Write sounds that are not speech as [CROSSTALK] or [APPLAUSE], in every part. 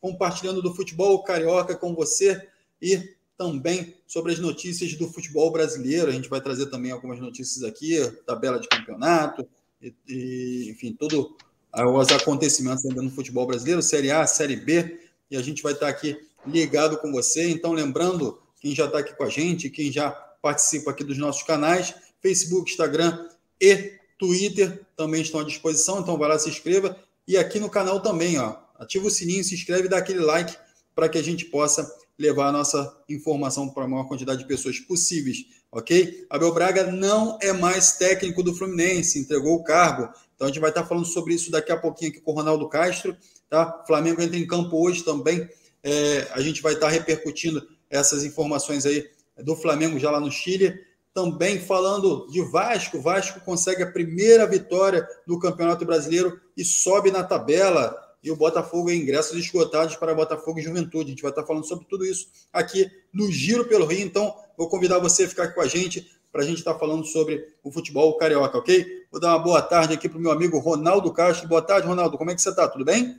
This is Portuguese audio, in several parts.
compartilhando do futebol carioca com você e também sobre as notícias do futebol brasileiro. A gente vai trazer também algumas notícias aqui, tabela de campeonato, e, e enfim, todos os acontecimentos ainda no futebol brasileiro, Série A, Série B, e a gente vai estar aqui ligado com você. Então, lembrando, quem já está aqui com a gente, quem já participa aqui dos nossos canais, Facebook, Instagram e Twitter também estão à disposição, então vai lá, se inscreva. E aqui no canal também, ó, ativa o sininho, se inscreve e dá aquele like para que a gente possa levar a nossa informação para a maior quantidade de pessoas possíveis, ok? Abel Braga não é mais técnico do Fluminense, entregou o cargo. Então a gente vai estar falando sobre isso daqui a pouquinho aqui com o Ronaldo Castro, tá? Flamengo entra em campo hoje também. É, a gente vai estar repercutindo essas informações aí do Flamengo já lá no Chile. Também falando de Vasco, Vasco consegue a primeira vitória no Campeonato Brasileiro e sobe na tabela e o Botafogo em ingressos esgotados para Botafogo e Juventude. A gente vai estar falando sobre tudo isso aqui no Giro pelo Rio. Então, vou convidar você a ficar aqui com a gente para a gente estar falando sobre o futebol carioca, ok? Vou dar uma boa tarde aqui para o meu amigo Ronaldo Castro. Boa tarde, Ronaldo. Como é que você está? Tudo bem?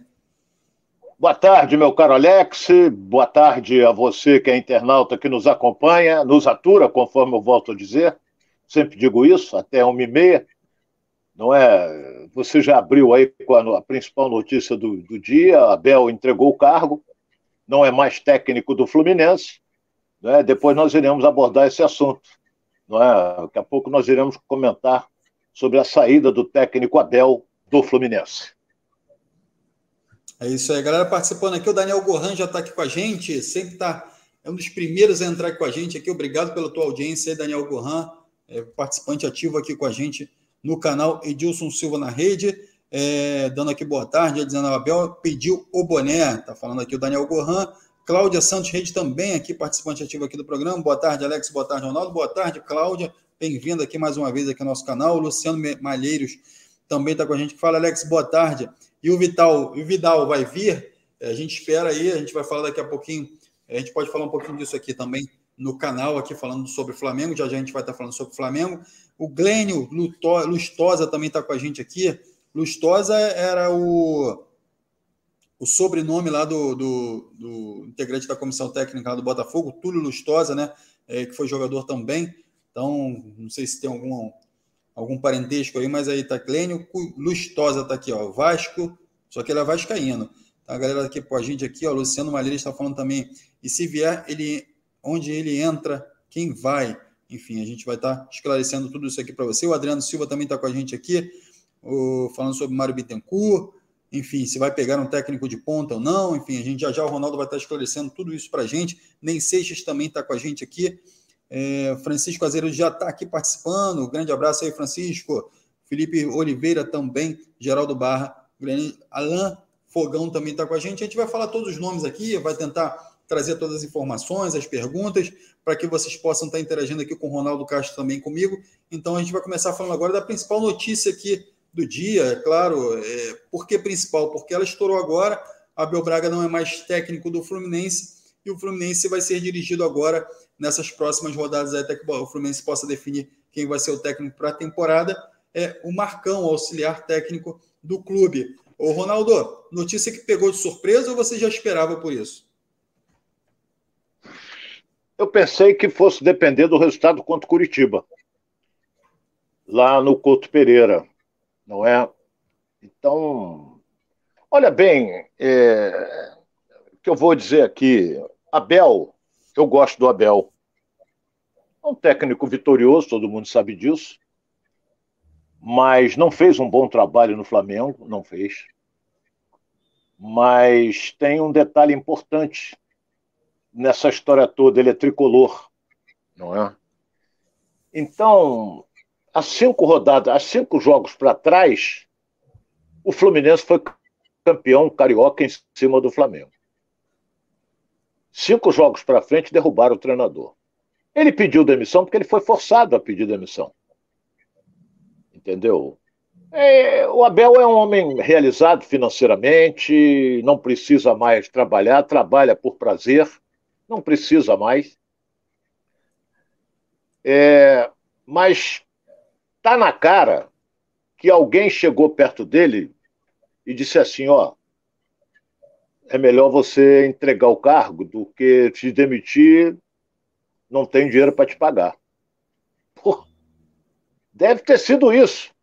Boa tarde, meu caro Alex. Boa tarde a você que é internauta que nos acompanha, nos atura, conforme eu volto a dizer. Sempre digo isso, até uma e meia não é? Você já abriu aí com a, a principal notícia do, do, dia, Abel entregou o cargo, não é mais técnico do Fluminense, né? depois nós iremos abordar esse assunto. Não é? Daqui a pouco nós iremos comentar sobre a saída do técnico Abel do Fluminense. É isso aí, galera participando aqui. O Daniel Gohan já está aqui com a gente, sempre está, é um dos primeiros a entrar com a gente aqui. Obrigado pela tua audiência aí, Daniel Gohan, é participante ativo aqui com a gente no canal Edilson Silva na rede. É, dando aqui boa tarde, dizendo Abel pediu o boné, tá falando aqui o Daniel Gohan, Cláudia Santos Rede também aqui, participante ativo aqui do programa. Boa tarde, Alex. Boa tarde, Ronaldo. Boa tarde, Cláudia. Bem-vinda aqui mais uma vez aqui ao nosso canal. Luciano Malheiros também está com a gente. Fala, Alex, boa tarde. E o Vital, o Vidal vai vir? É, a gente espera aí, a gente vai falar daqui a pouquinho. A gente pode falar um pouquinho disso aqui também no canal, aqui falando sobre Flamengo. Já já a gente vai estar falando sobre Flamengo. O Glênio Lustosa também está com a gente aqui. Lustosa era o, o sobrenome lá do, do, do, integrante da comissão técnica do Botafogo, Túlio Lustosa, né? É, que foi jogador também. Então, não sei se tem algum, algum parentesco aí, mas aí tá Glênio Lustosa está aqui, ó. Vasco, só que ele é vascaíno. Tá, a galera aqui com a gente aqui, ó. Luciano Malheiro está falando também. E se vier, ele, onde ele entra, quem vai? Enfim, a gente vai estar tá esclarecendo tudo isso aqui para você. O Adriano Silva também está com a gente aqui, falando sobre Mário Bittencourt. Enfim, se vai pegar um técnico de ponta ou não. Enfim, a gente já já o Ronaldo vai estar tá esclarecendo tudo isso para a gente. Nem Seixas também está com a gente aqui. É, Francisco Azeiro já está aqui participando. Grande abraço aí, Francisco. Felipe Oliveira também, Geraldo Barra, Alain Fogão também está com a gente. A gente vai falar todos os nomes aqui, vai tentar trazer todas as informações, as perguntas, para que vocês possam estar interagindo aqui com o Ronaldo Castro também comigo. Então a gente vai começar falando agora da principal notícia aqui do dia, é claro. É, por que principal? Porque ela estourou agora. Abel Braga não é mais técnico do Fluminense e o Fluminense vai ser dirigido agora nessas próximas rodadas até que o Fluminense possa definir quem vai ser o técnico para a temporada. É o Marcão, o auxiliar técnico do clube. Ô Ronaldo, notícia que pegou de surpresa ou você já esperava por isso? Eu pensei que fosse depender do resultado contra Curitiba, lá no Couto Pereira, não é? Então, olha bem, é, o que eu vou dizer aqui, Abel, eu gosto do Abel. É um técnico vitorioso, todo mundo sabe disso, mas não fez um bom trabalho no Flamengo, não fez. Mas tem um detalhe importante nessa história toda, ele é tricolor, não é? Então, há cinco rodadas, há cinco jogos para trás, o Fluminense foi campeão carioca em cima do Flamengo. Cinco jogos para frente derrubaram o treinador. Ele pediu demissão porque ele foi forçado a pedir demissão. Entendeu? É, o Abel é um homem realizado financeiramente, não precisa mais trabalhar, trabalha por prazer não precisa mais. É, mas tá na cara que alguém chegou perto dele e disse assim, ó, é melhor você entregar o cargo do que te demitir, não tem dinheiro para te pagar. Pô, deve ter sido isso.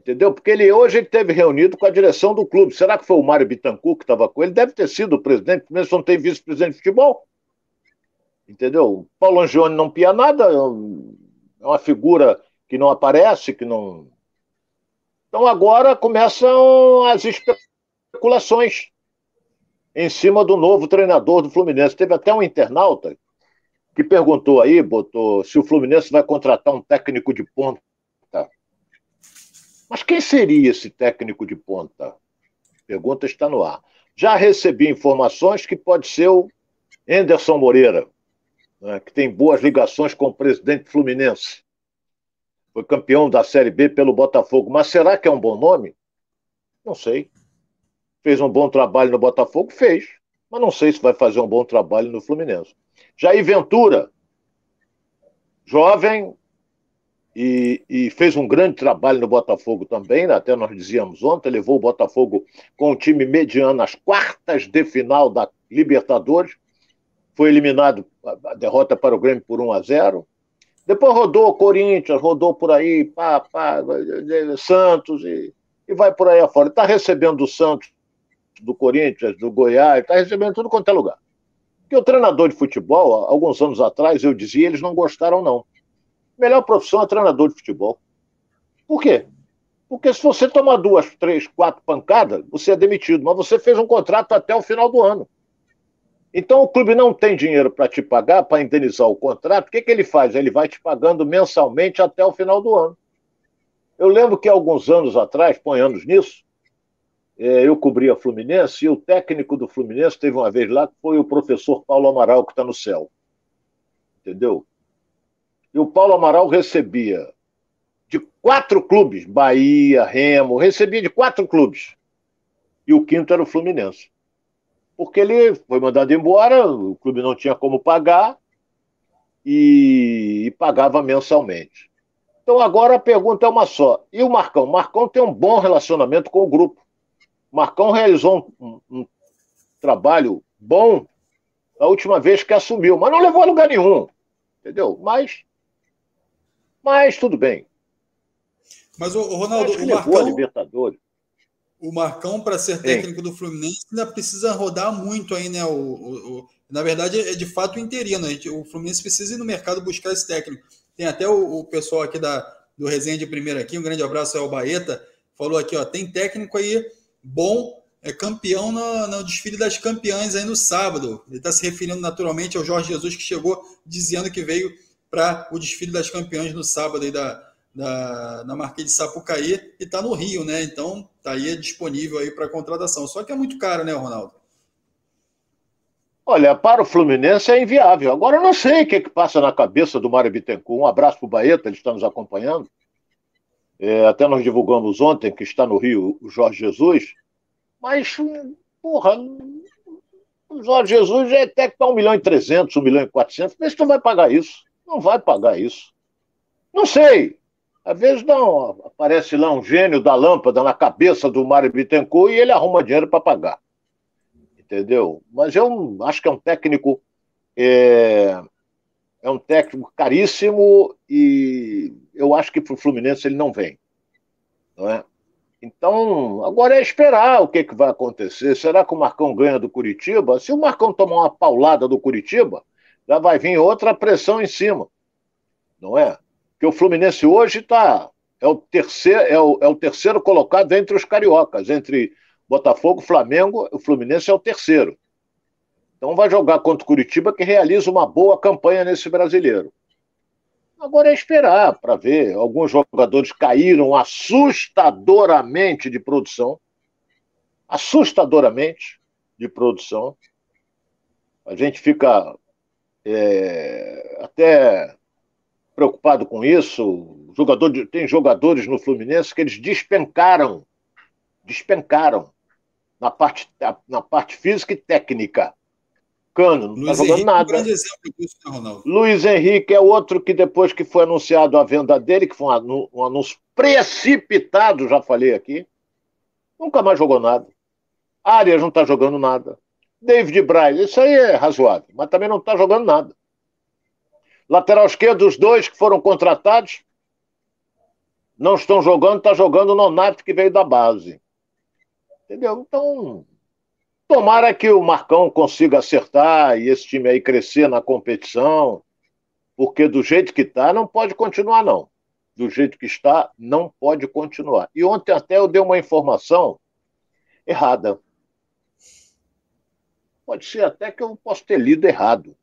Entendeu? Porque ele hoje ele teve reunido com a direção do clube. Será que foi o Mário Bittencourt que estava com ele? Deve ter sido o presidente, mesmo não tem vice-presidente de futebol. Entendeu? Paulo Angione não pia nada, é, é uma figura que não aparece, que não. Então agora começam as especulações em cima do novo treinador do Fluminense. Teve até um internauta que perguntou aí, botou, se o Fluminense vai contratar um técnico de ponta. Mas quem seria esse técnico de ponta? Pergunta está no ar. Já recebi informações que pode ser o Anderson Moreira, né, que tem boas ligações com o presidente Fluminense. Foi campeão da Série B pelo Botafogo. Mas será que é um bom nome? Não sei. Fez um bom trabalho no Botafogo? Fez. Mas não sei se vai fazer um bom trabalho no Fluminense. Jair Ventura, jovem, e, e, fez um grande trabalho no Botafogo também, né? até nós dizíamos ontem, levou o Botafogo com um time mediano às quartas de final da Libertadores, foi eliminado a derrota para o Grêmio por 1 a 0. Depois rodou o Corinthians, rodou por aí, pá, pá, Santos e, e vai por aí afora. Está recebendo do Santos, do Corinthians, do Goiás, está recebendo tudo quanto é lugar. Porque o treinador de futebol, alguns anos atrás, eu dizia, eles não gostaram, não melhor profissão é treinador de futebol. Por quê? Porque se você tomar duas, três, quatro pancadas, você é demitido. Mas você fez um contrato até o final do ano. Então o clube não tem dinheiro para te pagar, para indenizar o contrato. O que, que ele faz? Ele vai te pagando mensalmente até o final do ano. Eu lembro que alguns anos atrás, põe anos nisso, é, eu cobria Fluminense e o técnico do Fluminense teve uma vez lá que foi o professor Paulo Amaral, que está no céu. Entendeu? E o Paulo Amaral recebia de quatro clubes, Bahia, Remo, recebia de quatro clubes. E o quinto era o Fluminense. Porque ele foi mandado embora, o clube não tinha como pagar e, e pagava mensalmente. Então agora a pergunta é uma só. E o Marcão? O Marcão tem um bom relacionamento com o grupo. O Marcão realizou um, um, um trabalho bom a última vez que assumiu, mas não levou a lugar nenhum. Entendeu? Mas mas tudo bem. Mas o, Ronaldo, o Marcão, Libertadores. O Marcão, para ser técnico do Fluminense, ainda precisa rodar muito aí, né? O, o, o na verdade, é de fato interino. O Fluminense precisa ir no mercado buscar esse técnico. Tem até o, pessoal aqui da, do Resenha de Primeira aqui, um grande abraço ao Baeta, falou aqui, ó, tem técnico aí bom, é campeão no, no desfile das campeãs aí no sábado. Ele está se referindo naturalmente ao Jorge Jesus, que chegou dizendo que veio para o desfile das campeãs no sábado aí da, da, na Marquês de Sapucaí e está no Rio, né? Então está aí disponível aí para contratação. Só que é muito caro, né, Ronaldo? Olha, para o Fluminense é inviável. Agora eu não sei o que, é que passa na cabeça do Mário Bittencourt. Um abraço para o Baeta, ele está nos acompanhando. É, até nós divulgamos ontem que está no Rio o Jorge Jesus. Mas, porra, o Jorge Jesus é até que está 1 milhão e 300, 1 milhão e 400. Mas tu vai pagar isso. Não vai pagar isso. Não sei. Às vezes não, aparece lá um gênio da lâmpada na cabeça do Mário Bittencourt e ele arruma dinheiro para pagar. Entendeu? Mas eu acho que é um técnico. É, é um técnico caríssimo e eu acho que para o Fluminense ele não vem. Não é? Então, agora é esperar o que, que vai acontecer. Será que o Marcão ganha do Curitiba? Se o Marcão tomar uma paulada do Curitiba, já vai vir outra pressão em cima. Não é? Que o Fluminense hoje está. É o, terceiro, é, o, é o terceiro colocado entre os cariocas, entre Botafogo, Flamengo, o Fluminense é o terceiro. Então vai jogar contra o Curitiba, que realiza uma boa campanha nesse brasileiro. Agora é esperar para ver. Alguns jogadores caíram assustadoramente de produção. Assustadoramente de produção. A gente fica é, até preocupado com isso. Jogador de, tem jogadores no Fluminense que eles despencaram, despencaram na parte, na parte física e técnica. Cano, não está jogando Henrique, nada. Um disso, né, Luiz Henrique é outro que depois que foi anunciado a venda dele, que foi um, um anúncio precipitado, já falei aqui, nunca mais jogou nada. Arias não está jogando nada. David Braz, isso aí é razoável, mas também não está jogando nada. Lateral esquerdo, os dois que foram contratados, não estão jogando, está jogando o Nonato que veio da base. Entendeu? Então, tomara que o Marcão consiga acertar e esse time aí crescer na competição, porque do jeito que está, não pode continuar, não. Do jeito que está, não pode continuar. E ontem até eu dei uma informação errada. Pode ser até que eu possa ter lido errado.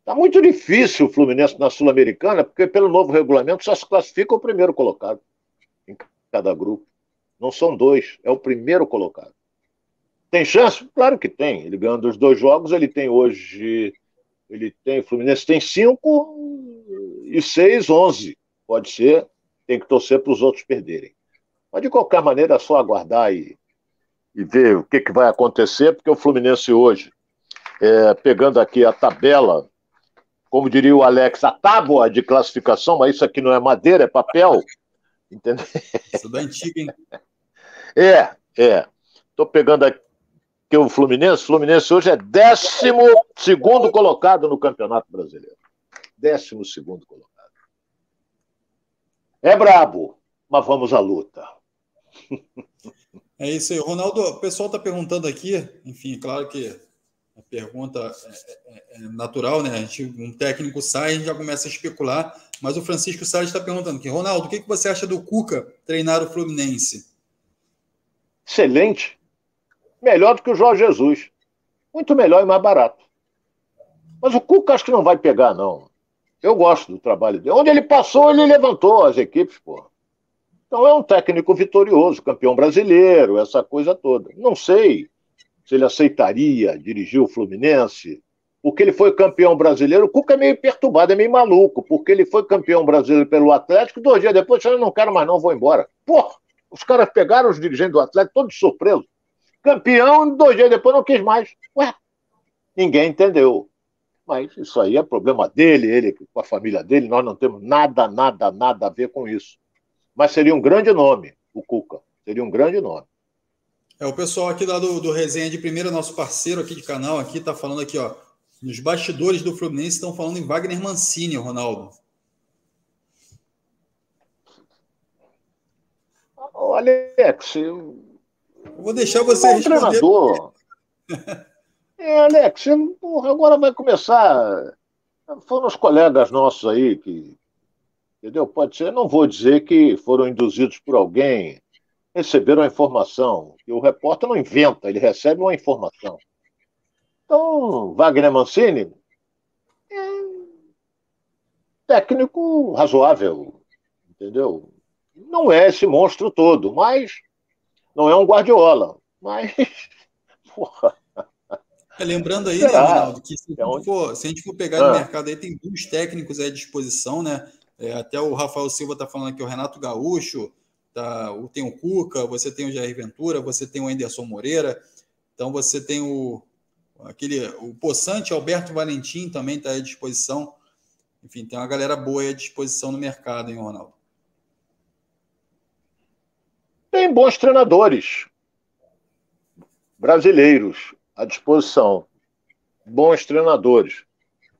Está muito difícil o Fluminense na Sul-Americana, porque pelo novo regulamento só se classifica o primeiro colocado em cada grupo. Não são dois, é o primeiro colocado. Tem chance? Claro que tem. Ele ganhando os dois jogos, ele tem hoje. Ele tem. O Fluminense tem cinco e seis, onze. Pode ser, tem que torcer para os outros perderem. Mas de qualquer maneira é só aguardar e, e ver o que, que vai acontecer, porque o Fluminense hoje, é, pegando aqui a tabela como diria o Alex, a tábua de classificação, mas isso aqui não é madeira, é papel. Entendeu? Isso da antiga, hein? É, é. Estou pegando aqui o Fluminense. O Fluminense hoje é 12 colocado no Campeonato Brasileiro. 12 colocado. É brabo, mas vamos à luta. [LAUGHS] É isso aí. Ronaldo, o pessoal está perguntando aqui, enfim, claro que a pergunta é, é, é, natural, né? A gente, um técnico sai, a gente já começa a especular, mas o Francisco Salles está perguntando aqui, Ronaldo, o que, que você acha do Cuca treinar o Fluminense? Excelente. Melhor do que o Jorge Jesus. Muito melhor e mais barato. Mas o Cuca acho que não vai pegar, não. Eu gosto do trabalho dele. Onde ele passou, ele levantou as equipes, pô. Então é um técnico vitorioso, campeão brasileiro, essa coisa toda. Não sei se ele aceitaria dirigir o Fluminense, porque ele foi campeão brasileiro. O Cuca é meio perturbado, é meio maluco, porque ele foi campeão brasileiro pelo Atlético, dois dias depois, eu não quero mais não, vou embora. Porra, os caras pegaram os dirigentes do Atlético todos surpresos. Campeão, dois dias depois não quis mais. Ué, ninguém entendeu. Mas isso aí é problema dele, ele com a família dele, nós não temos nada, nada, nada a ver com isso. Mas seria um grande nome, o Cuca. Seria um grande nome. É, o pessoal aqui lá do, do Resenha de Primeira, nosso parceiro aqui de canal, aqui tá falando aqui, ó. Nos bastidores do Fluminense estão falando em Wagner Mancini, Ronaldo. Alex, eu vou deixar você é responder. Treinador. [LAUGHS] é, Alex, porra, agora vai começar. Foram os colegas nossos aí que. Entendeu? Pode ser, não vou dizer que foram induzidos por alguém receberam a informação. E o repórter não inventa, ele recebe uma informação. Então, Wagner Mancini é técnico razoável, entendeu? Não é esse monstro todo, mas não é um Guardiola. Mas, [LAUGHS] porra. É, lembrando aí, né, Ronaldo, que se, a gente for, se a gente for pegar ah. no mercado aí, tem muitos técnicos à disposição, né? É, até o Rafael Silva está falando aqui, o Renato Gaúcho, tá, tem o Cuca, você tem o Jair Ventura, você tem o Anderson Moreira, então você tem o aquele o Poçante, Alberto Valentim também está à disposição. Enfim, tem uma galera boa à disposição no mercado, hein, Ronaldo? Tem bons treinadores brasileiros à disposição. Bons treinadores.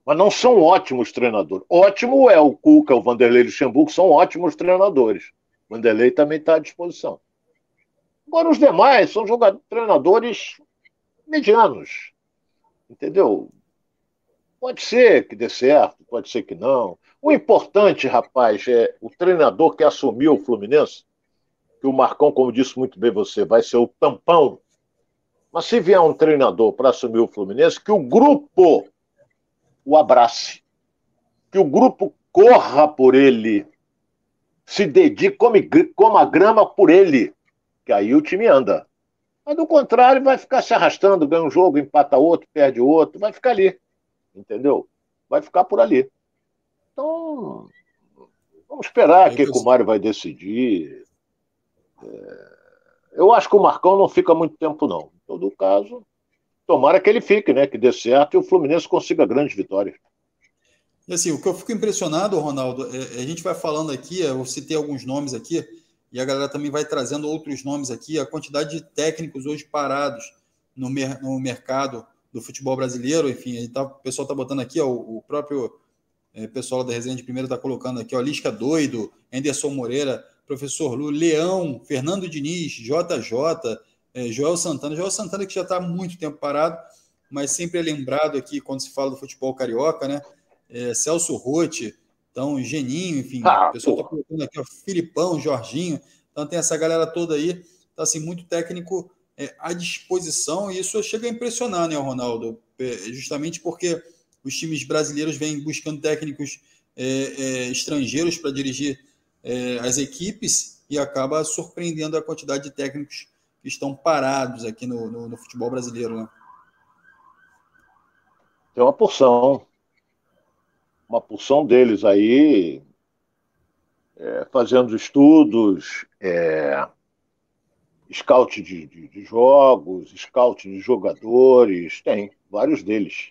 Mas não são ótimos treinadores. Ótimo é o Cuca, o Vanderlei Luxemburgo, são ótimos treinadores. Vanderlei também está à disposição. Agora, os demais são jogadores, treinadores medianos. Entendeu? Pode ser que dê certo, pode ser que não. O importante, rapaz, é o treinador que assumiu o Fluminense, que o Marcão, como disse muito bem você, vai ser o tampão. Mas se vier um treinador para assumir o Fluminense, que o grupo o abrace. Que o grupo corra por ele se dedique, come, coma grama por ele, que aí o time anda. Mas do contrário, vai ficar se arrastando, ganha um jogo, empata outro, perde outro, vai ficar ali. Entendeu? Vai ficar por ali. Então, vamos esperar o que, que o Mário vai decidir. É, eu acho que o Marcão não fica muito tempo, não. Em todo caso, tomara que ele fique, né? Que dê certo e o Fluminense consiga grandes vitórias. E assim, o que eu fico impressionado, Ronaldo, é, a gente vai falando aqui, eu citei alguns nomes aqui, e a galera também vai trazendo outros nomes aqui. A quantidade de técnicos hoje parados no, mer no mercado do futebol brasileiro, enfim, tá, o pessoal está botando aqui, ó, o próprio é, pessoal da Resenha de Primeiro está colocando aqui, ó, Lisca Doido, Anderson Moreira, Professor Lu, Leão, Fernando Diniz, JJ, é, Joel Santana. Joel Santana que já está há muito tempo parado, mas sempre é lembrado aqui quando se fala do futebol carioca, né? É, Celso Rotti, então Geninho, enfim, ah, o pessoal está colocando aqui, ó, Filipão, Jorginho. Então tem essa galera toda aí, está assim, muito técnico é, à disposição, e isso chega a impressionar, né, Ronaldo? É, justamente porque os times brasileiros vêm buscando técnicos é, é, estrangeiros para dirigir é, as equipes e acaba surpreendendo a quantidade de técnicos que estão parados aqui no, no, no futebol brasileiro. Né? Tem uma porção, uma porção deles aí é, fazendo estudos, é, scout de, de, de, jogos, scout de jogadores, tem vários deles.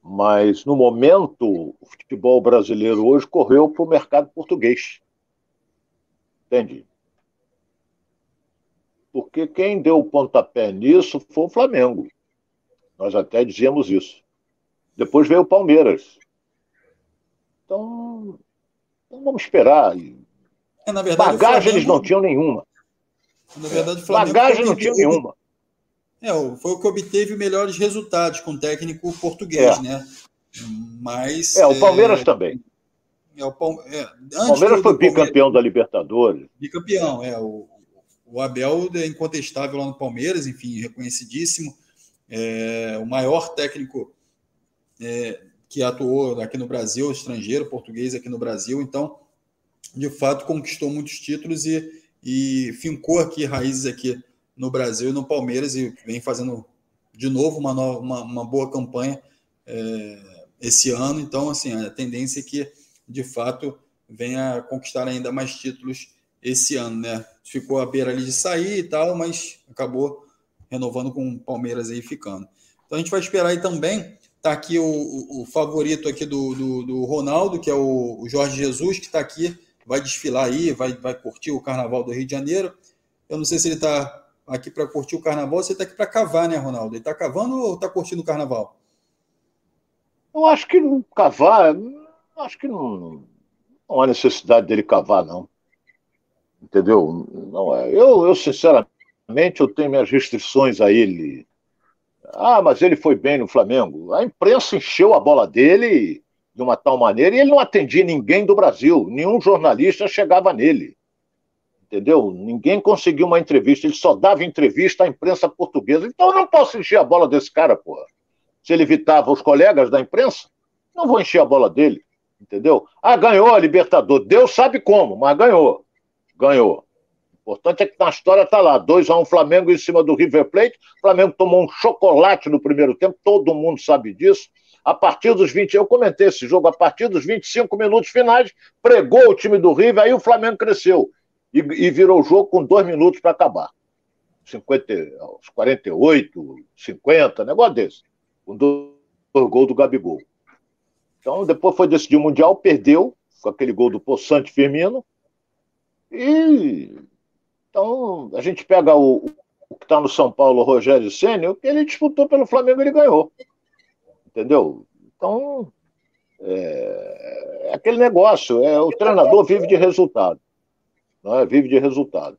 Mas, no momento, o futebol brasileiro hoje correu para o mercado português. Entende? Porque quem deu o pontapé nisso foi o Flamengo. Nós até dizíamos isso. Depois veio o Palmeiras. Então, então vamos esperar. É, verdade, Bagagem Flamengo... eles não tinham nenhuma. Na verdade, o Flamengo Bagagem não tinha nenhuma. É, foi o que obteve melhores resultados com o técnico português, é. né? Mas. É, o Palmeiras é... também. É, o Palme... é, Palmeiras foi bicampeão da Libertadores. Bicampeão, é. O, o Abel é incontestável lá no Palmeiras, enfim, reconhecidíssimo. É, o maior técnico é, que atuou aqui no Brasil, estrangeiro, português aqui no Brasil. Então, de fato, conquistou muitos títulos e, e fincou aqui raízes aqui no Brasil e no Palmeiras e vem fazendo de novo uma, nova, uma, uma boa campanha é, esse ano. Então, assim, a tendência é que, de fato, venha conquistar ainda mais títulos esse ano, né? Ficou à beira ali de sair e tal, mas acabou renovando com o Palmeiras aí ficando. Então a gente vai esperar aí também. Tá aqui o, o, favorito aqui do, do, do, Ronaldo, que é o, Jorge Jesus, que está aqui, vai desfilar aí, vai, vai curtir o Carnaval do Rio de Janeiro. Eu não sei se ele está aqui para curtir o carnaval, você está aqui para cavar, né, Ronaldo? Ele está cavando ou está curtindo o carnaval? Eu acho que cavar, acho que não, não há necessidade dele cavar, não. Entendeu? Não é. Eu, eu, sinceramente, eu tenho minhas restrições a ele. Ah, mas ele foi bem no Flamengo. A imprensa encheu a bola dele de uma tal maneira e ele não atendia ninguém do Brasil. Nenhum jornalista chegava nele entendeu? Ninguém conseguiu uma entrevista, ele só dava entrevista à imprensa portuguesa. Então eu não posso encher a bola desse cara, porra. Se ele evitava os colegas da imprensa, não vou encher a bola dele, entendeu? Ah, ganhou a Libertadores. Deus sabe como, mas ganhou. Ganhou. O importante é que na história está lá, 2 a 1 um Flamengo em cima do River Plate. O Flamengo tomou um chocolate no primeiro tempo, todo mundo sabe disso. A partir dos 20, eu comentei esse jogo, a partir dos 25 minutos finais, pregou o time do River, aí o Flamengo cresceu e, e virou o jogo com dois minutos para acabar. 50, 48, 50, negócio desse. Com dois, gols do Gabigol. Então, depois foi decidir o Mundial, perdeu com aquele gol do Poçante Firmino. E então a gente pega o, o que está no São Paulo, o Rogério o que ele disputou pelo Flamengo, ele ganhou. Entendeu? Então, é, é aquele negócio, é, o treinador vive de resultado não é? vive de resultado.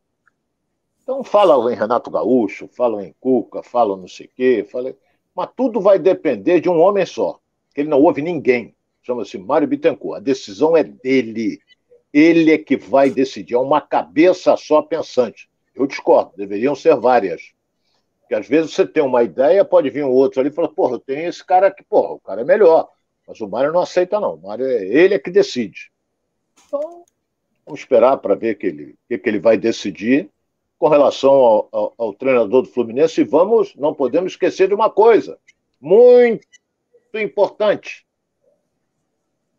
Então falam em Renato Gaúcho, falam em Cuca, falam não sei o quê, falam... mas tudo vai depender de um homem só, que ele não ouve ninguém. Chama-se Mário Bittencourt. A decisão é dele. Ele é que vai decidir. É uma cabeça só pensante. Eu discordo, deveriam ser várias. Porque às vezes você tem uma ideia, pode vir um outro ali e falar, porra, tenho esse cara aqui, porra, o cara é melhor. Mas o Mário não aceita, não. O Mário é ele é que decide. Então, Vamos esperar para ver o que ele, que, que ele vai decidir com relação ao, ao, ao, treinador do Fluminense. E vamos, não podemos esquecer de uma coisa muito importante.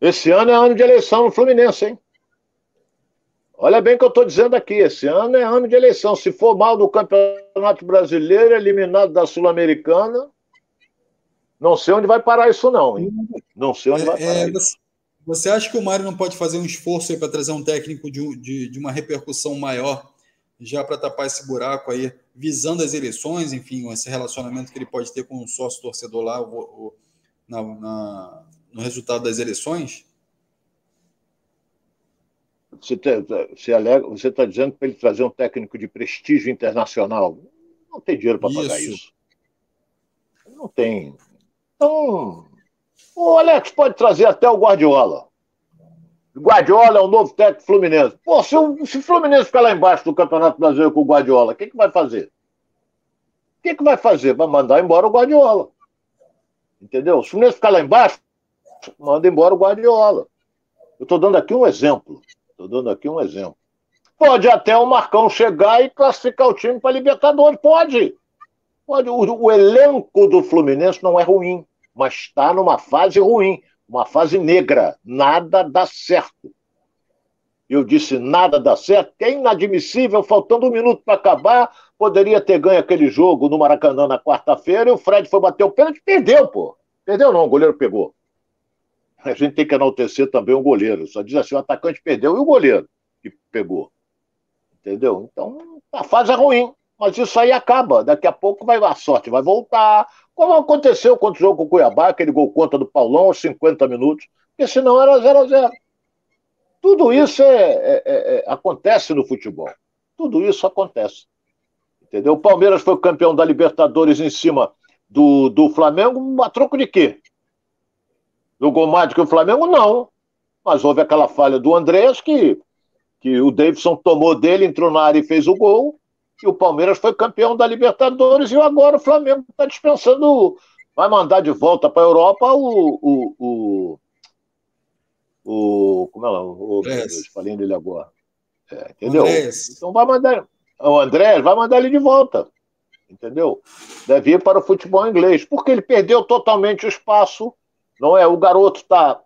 Esse ano é ano de eleição no Fluminense, hein? Olha bem o que eu estou dizendo aqui. Esse ano é ano de eleição. Se for mal no Campeonato Brasileiro, eliminado da Sul-Americana, não sei onde vai parar isso, não. Hein? Não sei onde é, vai parar. É, isso Você acha que o Mário não pode fazer um esforço para trazer um técnico de, de, de uma repercussão maior, já para tapar esse buraco aí, visando as eleições, enfim, esse relacionamento que ele pode ter com o sócio torcedor lá o, o, na, na, no resultado das eleições? Você está tá dizendo para ele trazer um técnico de prestígio internacional. Não tem dinheiro para pagar isso. Não tem. Então, o Alex pode trazer até o Guardiola. Guardiola é o novo técnico Fluminense. Pô, se o, se o Fluminense ficar lá embaixo do Campeonato Brasileiro com o Guardiola, o que, que vai fazer? O que, que vai fazer? Vai mandar embora o Guardiola. Entendeu? Se o Fluminense ficar lá embaixo, manda embora o Guardiola. Eu estou dando aqui um exemplo. Estou dando aqui um exemplo. Pode até o Marcão chegar e classificar o time para Libertadores. Pode. Pode. O, o, elenco do Fluminense não é ruim, mas está numa fase ruim, uma fase negra. Nada dá certo. Eu disse nada dá certo, que é inadmissível, faltando um minuto para acabar, poderia ter ganho aquele jogo no Maracanã na quarta-feira e o Fred foi bater o pênalti perdeu, pô. Perdeu não, o goleiro pegou a gente tem que enaltecer também o goleiro. Só diz assim: o atacante perdeu e o goleiro que pegou. Entendeu? Então, a fase é ruim, mas isso aí acaba. Daqui a pouco vai, a sorte vai voltar. Como aconteceu contra o jogo com o Cuiabá, aquele gol contra do Paulão aos 50 minutos, porque senão era 0 a 0 Tudo isso é, é, é, é, acontece no futebol. Tudo isso acontece. Entendeu? O Palmeiras foi campeão da Libertadores em cima do, do Flamengo, a troco de quê? Do gol mágico o Flamengo, não. Mas houve aquela falha do Andrés que, que o Davidson tomou dele, entrou na área e fez o gol. E o Palmeiras foi campeão da Libertadores. E agora o Flamengo está dispensando. Vai mandar de volta para a Europa o, o, o, o. Como é lá? O, falei dele agora. É, entendeu? Andrés. Então vai mandar. O André vai mandar ele de volta. Entendeu? Deve ir para o futebol inglês. Porque ele perdeu totalmente o espaço não é? O garoto tá,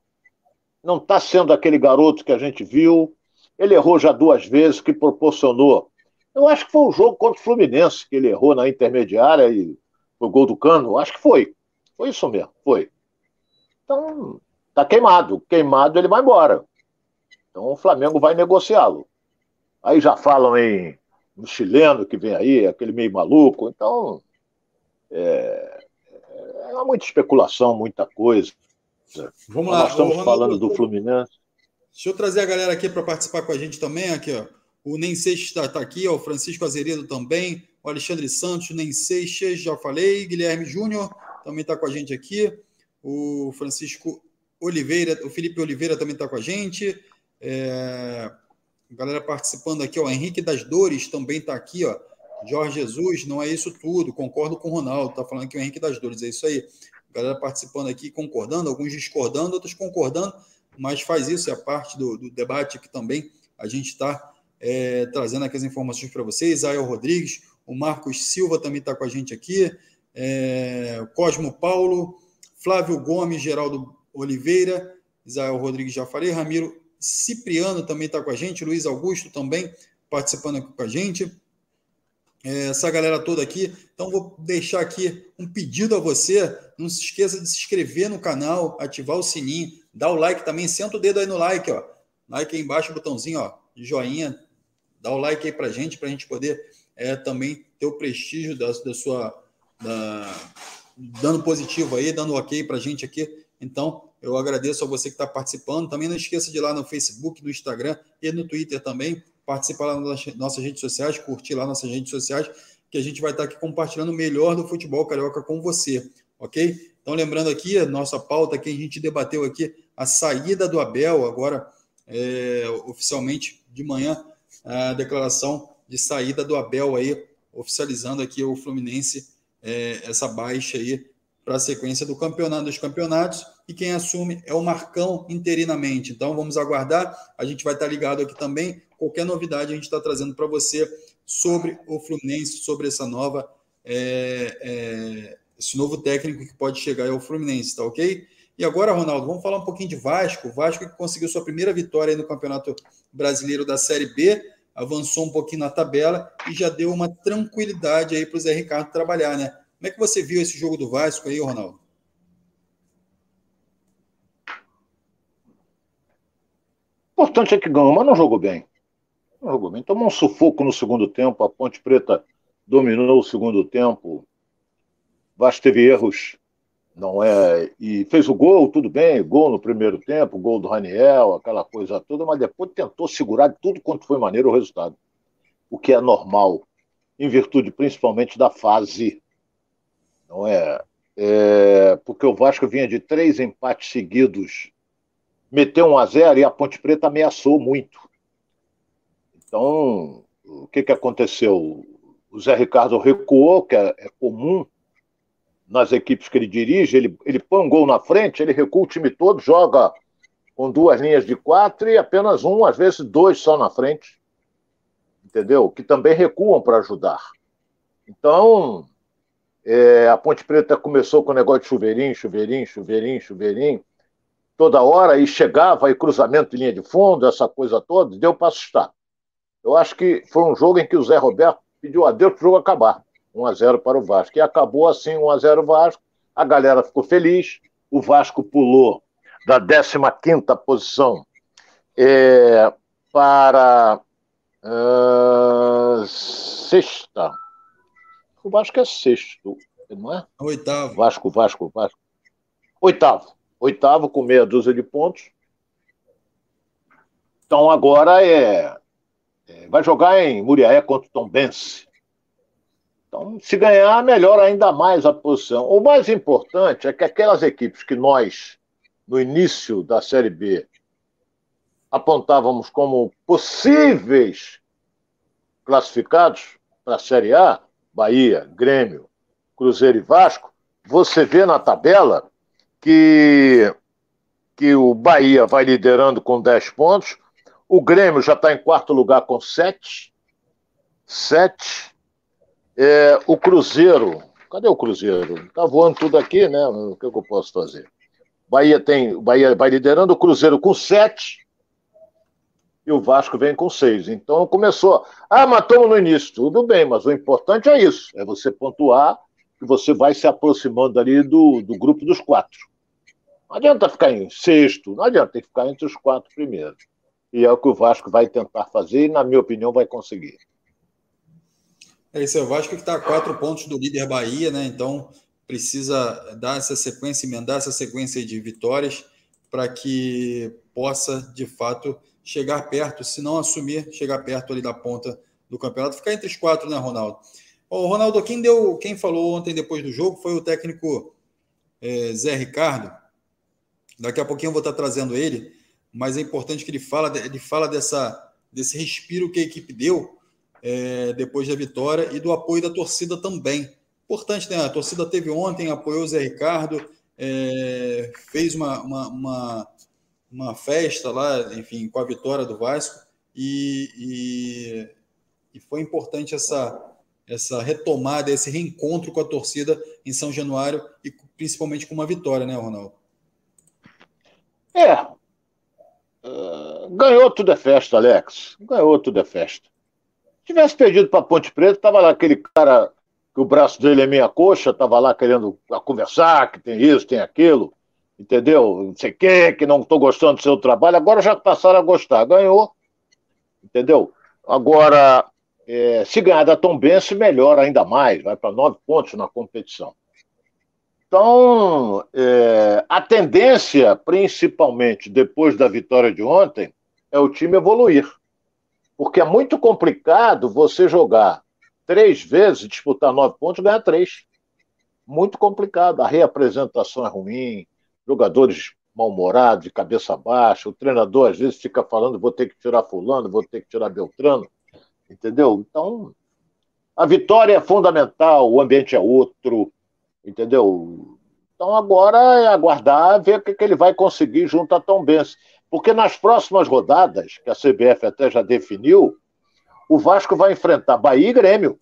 não está sendo aquele garoto que a gente viu. Ele errou já duas vezes, que proporcionou. Eu acho que foi o jogo contra o Fluminense que ele errou na intermediária e o gol do Cano. Acho que foi. Foi isso mesmo, foi. Então, tá queimado. Queimado, ele vai embora. Então o Flamengo vai negociá-lo. Aí já falam em um chileno que vem aí, aquele meio maluco. Então, é, é muita especulação, muita coisa. Vamos lá. Nós estamos Ronaldo, falando do Fluminense. Deixa eu trazer a galera aqui para participar com a gente também. Aqui, ó. O Nem Seixas está tá aqui, ó. o Francisco Azeredo também, o Alexandre Santos, Nem Seixas, já falei, Guilherme Júnior também está com a gente aqui, o Francisco Oliveira, o Felipe Oliveira também está com a gente. É... Galera participando aqui, ó. Henrique das Dores também está aqui, ó. Jorge Jesus, não é isso tudo, concordo com o Ronaldo, está falando que o Henrique das Dores, é isso aí galera participando aqui, concordando, alguns discordando, outros concordando, mas faz isso, é parte do, do debate que também a gente está é, trazendo aqui as informações para vocês. Ael Rodrigues, o Marcos Silva também está com a gente aqui, é, Cosmo Paulo, Flávio Gomes, Geraldo Oliveira, Isael Rodrigues já falei, Ramiro Cipriano também está com a gente, Luiz Augusto também participando aqui com a gente essa galera toda aqui. Então, vou deixar aqui um pedido a você. Não se esqueça de se inscrever no canal, ativar o sininho, dar o like também. Senta o dedo aí no like, ó. Like aí embaixo, botãozinho, ó, joinha. Dá o like aí pra gente, pra gente poder é, também ter o prestígio da, da sua. Da, dando positivo aí, dando ok pra gente aqui. Então, eu agradeço a você que está participando. Também não esqueça de ir lá no Facebook, no Instagram e no Twitter também participar lá nas nossas redes sociais, curtir lá nossas redes sociais, que a gente vai estar aqui compartilhando o melhor do futebol carioca com você, ok? Então, lembrando aqui, a nossa pauta que a gente debateu aqui, a saída do Abel, agora é, oficialmente de manhã, a declaração de saída do Abel aí, oficializando aqui o Fluminense, é, essa baixa aí para a sequência do campeonato dos campeonatos e quem assume é o Marcão interinamente. Então vamos aguardar. A gente vai estar ligado aqui também. Qualquer novidade a gente está trazendo para você sobre o Fluminense, sobre essa nova, é, é, esse novo técnico que pode chegar ao Fluminense, tá ok? E agora, Ronaldo, vamos falar um pouquinho de Vasco. O Vasco que conseguiu sua primeira vitória no Campeonato Brasileiro da Série B, avançou um pouquinho na tabela e já deu uma tranquilidade aí para o Zé Ricardo trabalhar, né? Como é que você viu esse jogo do Vasco aí, Ronaldo? Importante é que ganhou, mas não jogou bem. Não jogou bem. Tomou um sufoco no segundo tempo. A Ponte Preta dominou o segundo tempo. Vasco teve erros, não é? E fez o gol, tudo bem, gol no primeiro tempo, gol do Raniel, aquela coisa toda, mas depois tentou segurar de tudo quanto foi maneiro o resultado. O que é normal, em virtude principalmente da fase. Não é? é porque o Vasco vinha de três empates seguidos meteu um a zero e a Ponte Preta ameaçou muito. Então, o que, que aconteceu? O Zé Ricardo recuou, que é, é comum nas equipes que ele dirige, ele, ele põe um gol na frente, ele recua o time todo, joga com duas linhas de quatro e apenas um, às vezes dois só na frente. Entendeu? Que também recuam para ajudar. Então, é, a Ponte Preta começou com o negócio de chuveirinho, chuveirinho, chuveirinho, chuveirinho toda hora e chegava e cruzamento em linha de fundo, essa coisa toda, deu para assustar. Eu acho que foi um jogo em que o Zé Roberto pediu adeus para o jogo acabar. 1 a 0 para o Vasco. E acabou assim 1 a 0 Vasco. A galera ficou feliz. O Vasco pulou da 15ª posição é, para uh, sexta. O Vasco é sexto, não é? Oitavo. Vasco, Vasco, Vasco. Oitavo oitavo com meia dúzia de pontos. Então agora é, é vai jogar em Muriaé contra o Tom Bense. Então, se ganhar, melhora ainda mais a posição. O mais importante é que aquelas equipes que nós, no início da Série B, apontávamos como possíveis classificados para a Série A, Bahia, Grêmio, Cruzeiro e Vasco, você vê na tabela que, que o Bahia vai liderando com 10 pontos, o Grêmio já está em quarto lugar com 7. 7. É, o Cruzeiro. Cadê o Cruzeiro? Está voando tudo aqui, né? O que, que eu posso fazer? Bahia tem. Bahia vai liderando, o Cruzeiro com 7 e o Vasco vem com 6. Então começou. Ah, matamos no início. Tudo bem, mas o importante é isso: é você pontuar e você vai se aproximando ali do, do grupo dos quatro. Não adianta ficar em sexto, não adianta, tem que ficar entre os quatro primeiros. E é o que o Vasco vai tentar fazer e, na minha opinião, vai conseguir. É isso, é o Vasco que está a quatro pontos do líder Bahia, né? Então precisa dar essa sequência, emendar essa sequência de vitórias para que possa, de fato, chegar perto, se não assumir, chegar perto ali da ponta do campeonato, ficar entre os quatro, né, Ronaldo? O Ronaldo, quem deu, quem falou ontem depois do jogo foi o técnico é, Zé Ricardo, Daqui a pouquinho eu vou estar trazendo ele, mas é importante que ele fala, ele fala dessa, desse respiro que a equipe deu é, depois da vitória e do apoio da torcida também. Importante, né? A torcida teve ontem, apoiou o Zé Ricardo, é, fez uma, uma, uma, uma, festa lá, enfim, com a vitória do Vasco, e, e, e foi importante essa, essa retomada, esse reencontro com a torcida em São Januário e principalmente com uma vitória, né, Ronaldo? É. Uh, ganhou tudo é festa, Alex. Ganhou tudo é festa. Se tivesse perdido para Ponte Preta, tava lá aquele cara que o braço dele é meia coxa, tava lá querendo conversar, que tem isso, tem aquilo, entendeu? Não sei quê, que não estou gostando do seu trabalho. Agora já passaram a gostar. Ganhou, entendeu? Agora, é, se ganhar da Tom Bense, melhora ainda mais, vai para nove pontos na competição. Então, é, a tendência, principalmente depois da vitória de ontem, é o time evoluir. Porque é muito complicado você jogar três vezes, disputar nove pontos e ganhar três. Muito complicado. A reapresentação é ruim, jogadores mal-humorados, de cabeça baixa, o treinador às vezes fica falando: vou ter que tirar Fulano, vou ter que tirar Beltrano. Entendeu? Então, a vitória é fundamental, o ambiente é outro Entendeu? Então agora é aguardar, ver o que, que ele vai conseguir junto a Tom Benz. Porque nas próximas rodadas, que a CBF até já definiu, o Vasco vai enfrentar Bahia e Grêmio.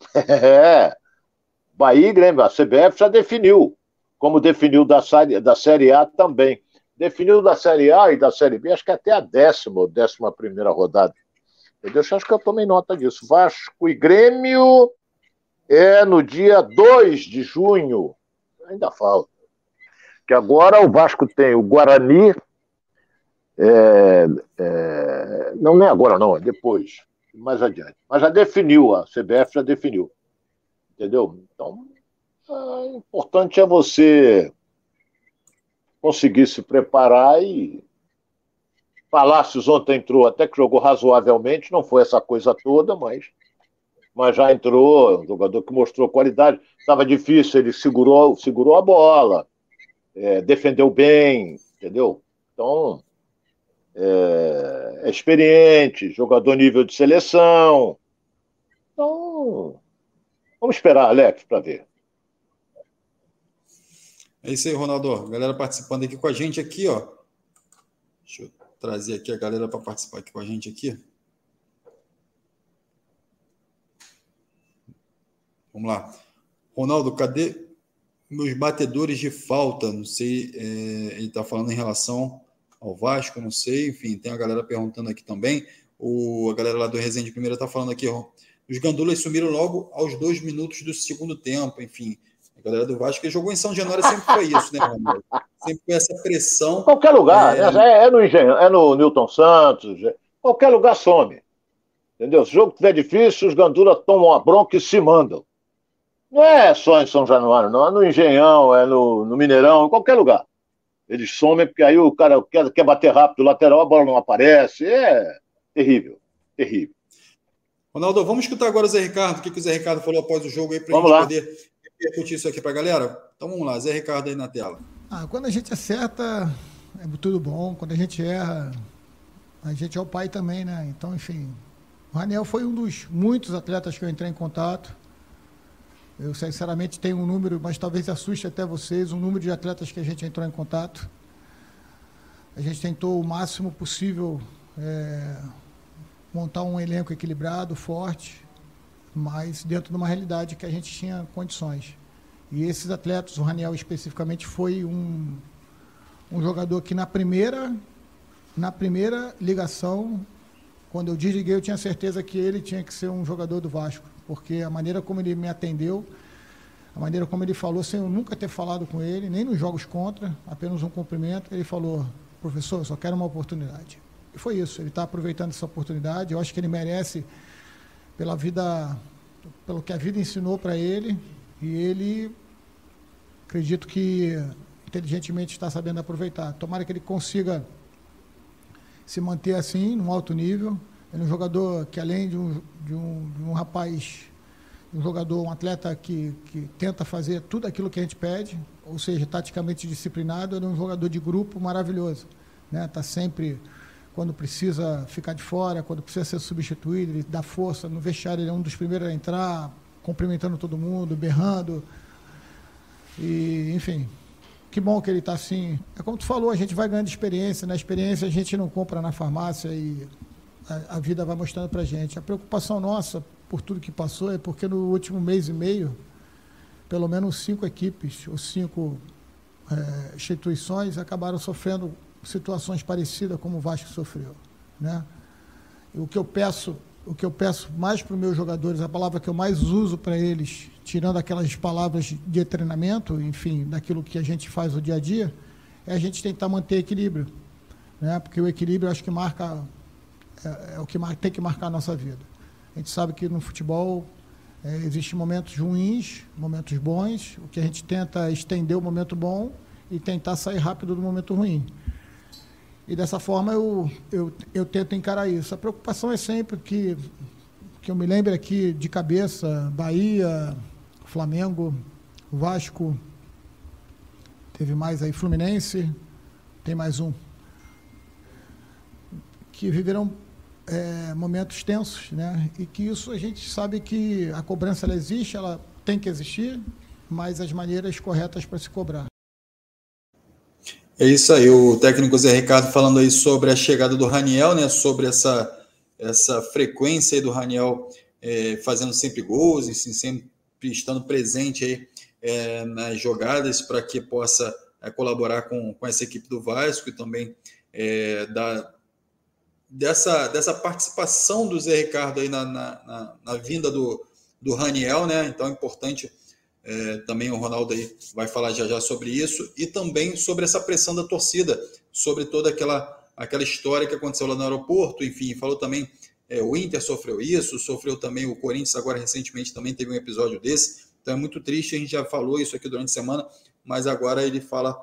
[LAUGHS] É. Bahia e Grêmio. A CBF já definiu, como definiu da série, da série A também. Definiu da Série A e da Série B, acho que até a décima ou décima primeira rodada. Entendeu? Acho que eu tomei nota disso. Vasco e Grêmio é no dia 2 de junho. Ainda falta. Que agora o Vasco tem o Guarani, É, é, não, nem agora, não, é depois, mais adiante. Mas já definiu, a CBF já definiu. Entendeu? Então, o é, importante é você conseguir se preparar e. Palácios ontem entrou, até que jogou razoavelmente, não foi essa coisa toda, mas, mas já entrou, um jogador que mostrou qualidade. Estava difícil, ele segurou, segurou a bola, é, defendeu bem, entendeu? Então, é, é experiente, jogador nível de seleção. Então, vamos esperar, Alex, para ver. É isso aí, Ronaldo. Galera participando aqui com a gente aqui, ó. Deixa eu trazer aqui a galera para participar aqui com a gente aqui. Vamos lá. Ronaldo, cadê meus batedores de falta? Não sei, é, ele está falando em relação ao Vasco, não sei. Enfim, tem a galera perguntando aqui também. O, a galera lá do Resende Primeira está falando aqui, ó. Os gandulas sumiram logo aos dois minutos do segundo tempo, enfim. A galera do Vasco que jogou em São Januário sempre foi isso, né, Ronaldo? Sempre foi essa pressão. Qualquer lugar, é, né? é, é no Engenho, é no Newton Santos, é... qualquer lugar some. Entendeu? Se o jogo estiver difícil, os gandulas tomam a bronca e se mandam. Não é só em São Januário, não. É no Engenhão, é no, no Mineirão, em qualquer lugar. Eles somem porque aí o cara quer, quer bater rápido o lateral, a bola não aparece. É terrível, terrível. Ronaldo, vamos escutar agora o Zé Ricardo, o que, que o Zé Ricardo falou após o jogo aí para a gente lá. poder repercutir isso aqui para a galera? Então vamos lá, Zé Ricardo aí na tela. Ah, quando a gente acerta, é tudo bom. Quando a gente erra, a gente é o pai também, né? Então, enfim, o Raniel foi um dos muitos atletas que eu entrei em contato. Eu, sinceramente, tenho um número, mas talvez assuste até vocês, um número de atletas que a gente entrou em contato. A gente tentou o máximo possível é, montar um elenco equilibrado, forte, mas dentro de uma realidade que a gente tinha condições. E esses atletas, o Raniel especificamente, foi um, um jogador que na primeira, na primeira ligação, quando eu desliguei, eu tinha certeza que ele tinha que ser um jogador do Vasco, porque a maneira como ele me atendeu, a maneira como ele falou, sem eu nunca ter falado com ele, nem nos jogos contra, apenas um cumprimento, ele falou, professor, eu só quero uma oportunidade. E foi isso, ele está aproveitando essa oportunidade, eu acho que ele merece pela vida, pelo que a vida ensinou para ele, e ele, acredito que inteligentemente está sabendo aproveitar. Tomara que ele consiga se manter assim, num alto nível. Ele é um jogador que, além de um, de um, de um rapaz, um jogador, um atleta que, que tenta fazer tudo aquilo que a gente pede, ou seja, taticamente disciplinado, ele é um jogador de grupo maravilhoso. Está né? Tá sempre quando precisa ficar de fora, quando precisa ser substituído, ele dá força. No vestiário ele é um dos primeiros a entrar, cumprimentando todo mundo, berrando. E, enfim, que bom que ele está assim. É como tu falou, a gente vai ganhando experiência. Na experiência a gente não compra na farmácia e a, vida vai mostrando para gente. A preocupação nossa por tudo que passou é porque no último mês e meio, pelo menos cinco equipes ou cinco é, instituições acabaram sofrendo situações parecidas como o Vasco sofreu, né? E o que eu peço, o que eu peço mais para os meus jogadores, a palavra que eu mais uso para eles, tirando aquelas palavras de treinamento, enfim, daquilo que a gente faz no dia a dia, é a gente tentar manter equilíbrio, né? Porque o equilíbrio acho que marca é, é o que tem que marcar a nossa vida. A gente sabe que no futebol é, existem momentos ruins, momentos bons. O que a gente tenta é estender o momento bom e tentar sair rápido do momento ruim. E dessa forma eu, eu, eu tento encarar isso. A preocupação é sempre que, que eu me lembre aqui de cabeça, Bahia, Flamengo, Vasco, teve mais aí Fluminense, tem mais um, que viverão é, momentos tensos, né? E que isso a gente sabe que a cobrança ela existe, ela tem que existir, mas as maneiras corretas para se cobrar. É isso aí, o técnico Zé Ricardo falando aí sobre a chegada do Raniel, né? Sobre essa, essa frequência aí do Raniel é, fazendo sempre gols, e sempre estando presente aí é, nas jogadas para que possa é, colaborar com, com essa equipe do Vasco e também é, da, dessa, dessa participação do Zé Ricardo aí na, na, na, na vinda do, do Raniel, né? Então é importante é, também o Ronaldo aí vai falar já já sobre isso e também sobre essa pressão da torcida, sobre toda aquela aquela história que aconteceu lá no aeroporto, enfim, falou também é, o Inter sofreu isso, sofreu também o Corinthians agora recentemente também teve um episódio desse. Então é muito triste, a gente já falou isso aqui durante a semana, mas agora ele fala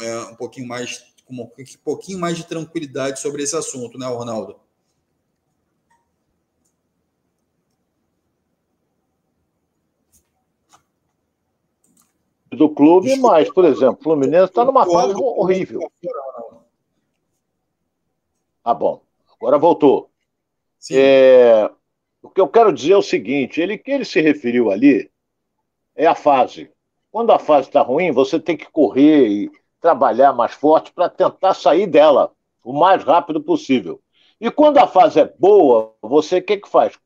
é, um pouquinho mais com um pouquinho mais de tranquilidade sobre esse assunto, né, Ronaldo? Do clube, Desculpa. mas, por exemplo, o Fluminense está numa fase horrível. Ah, bom. Agora voltou. É, o que eu quero dizer é o seguinte: ele que ele se referiu ali é a fase. Quando a fase está ruim, você tem que correr e trabalhar mais forte para tentar sair dela o mais rápido possível. E quando a fase é boa, você o que, que faz?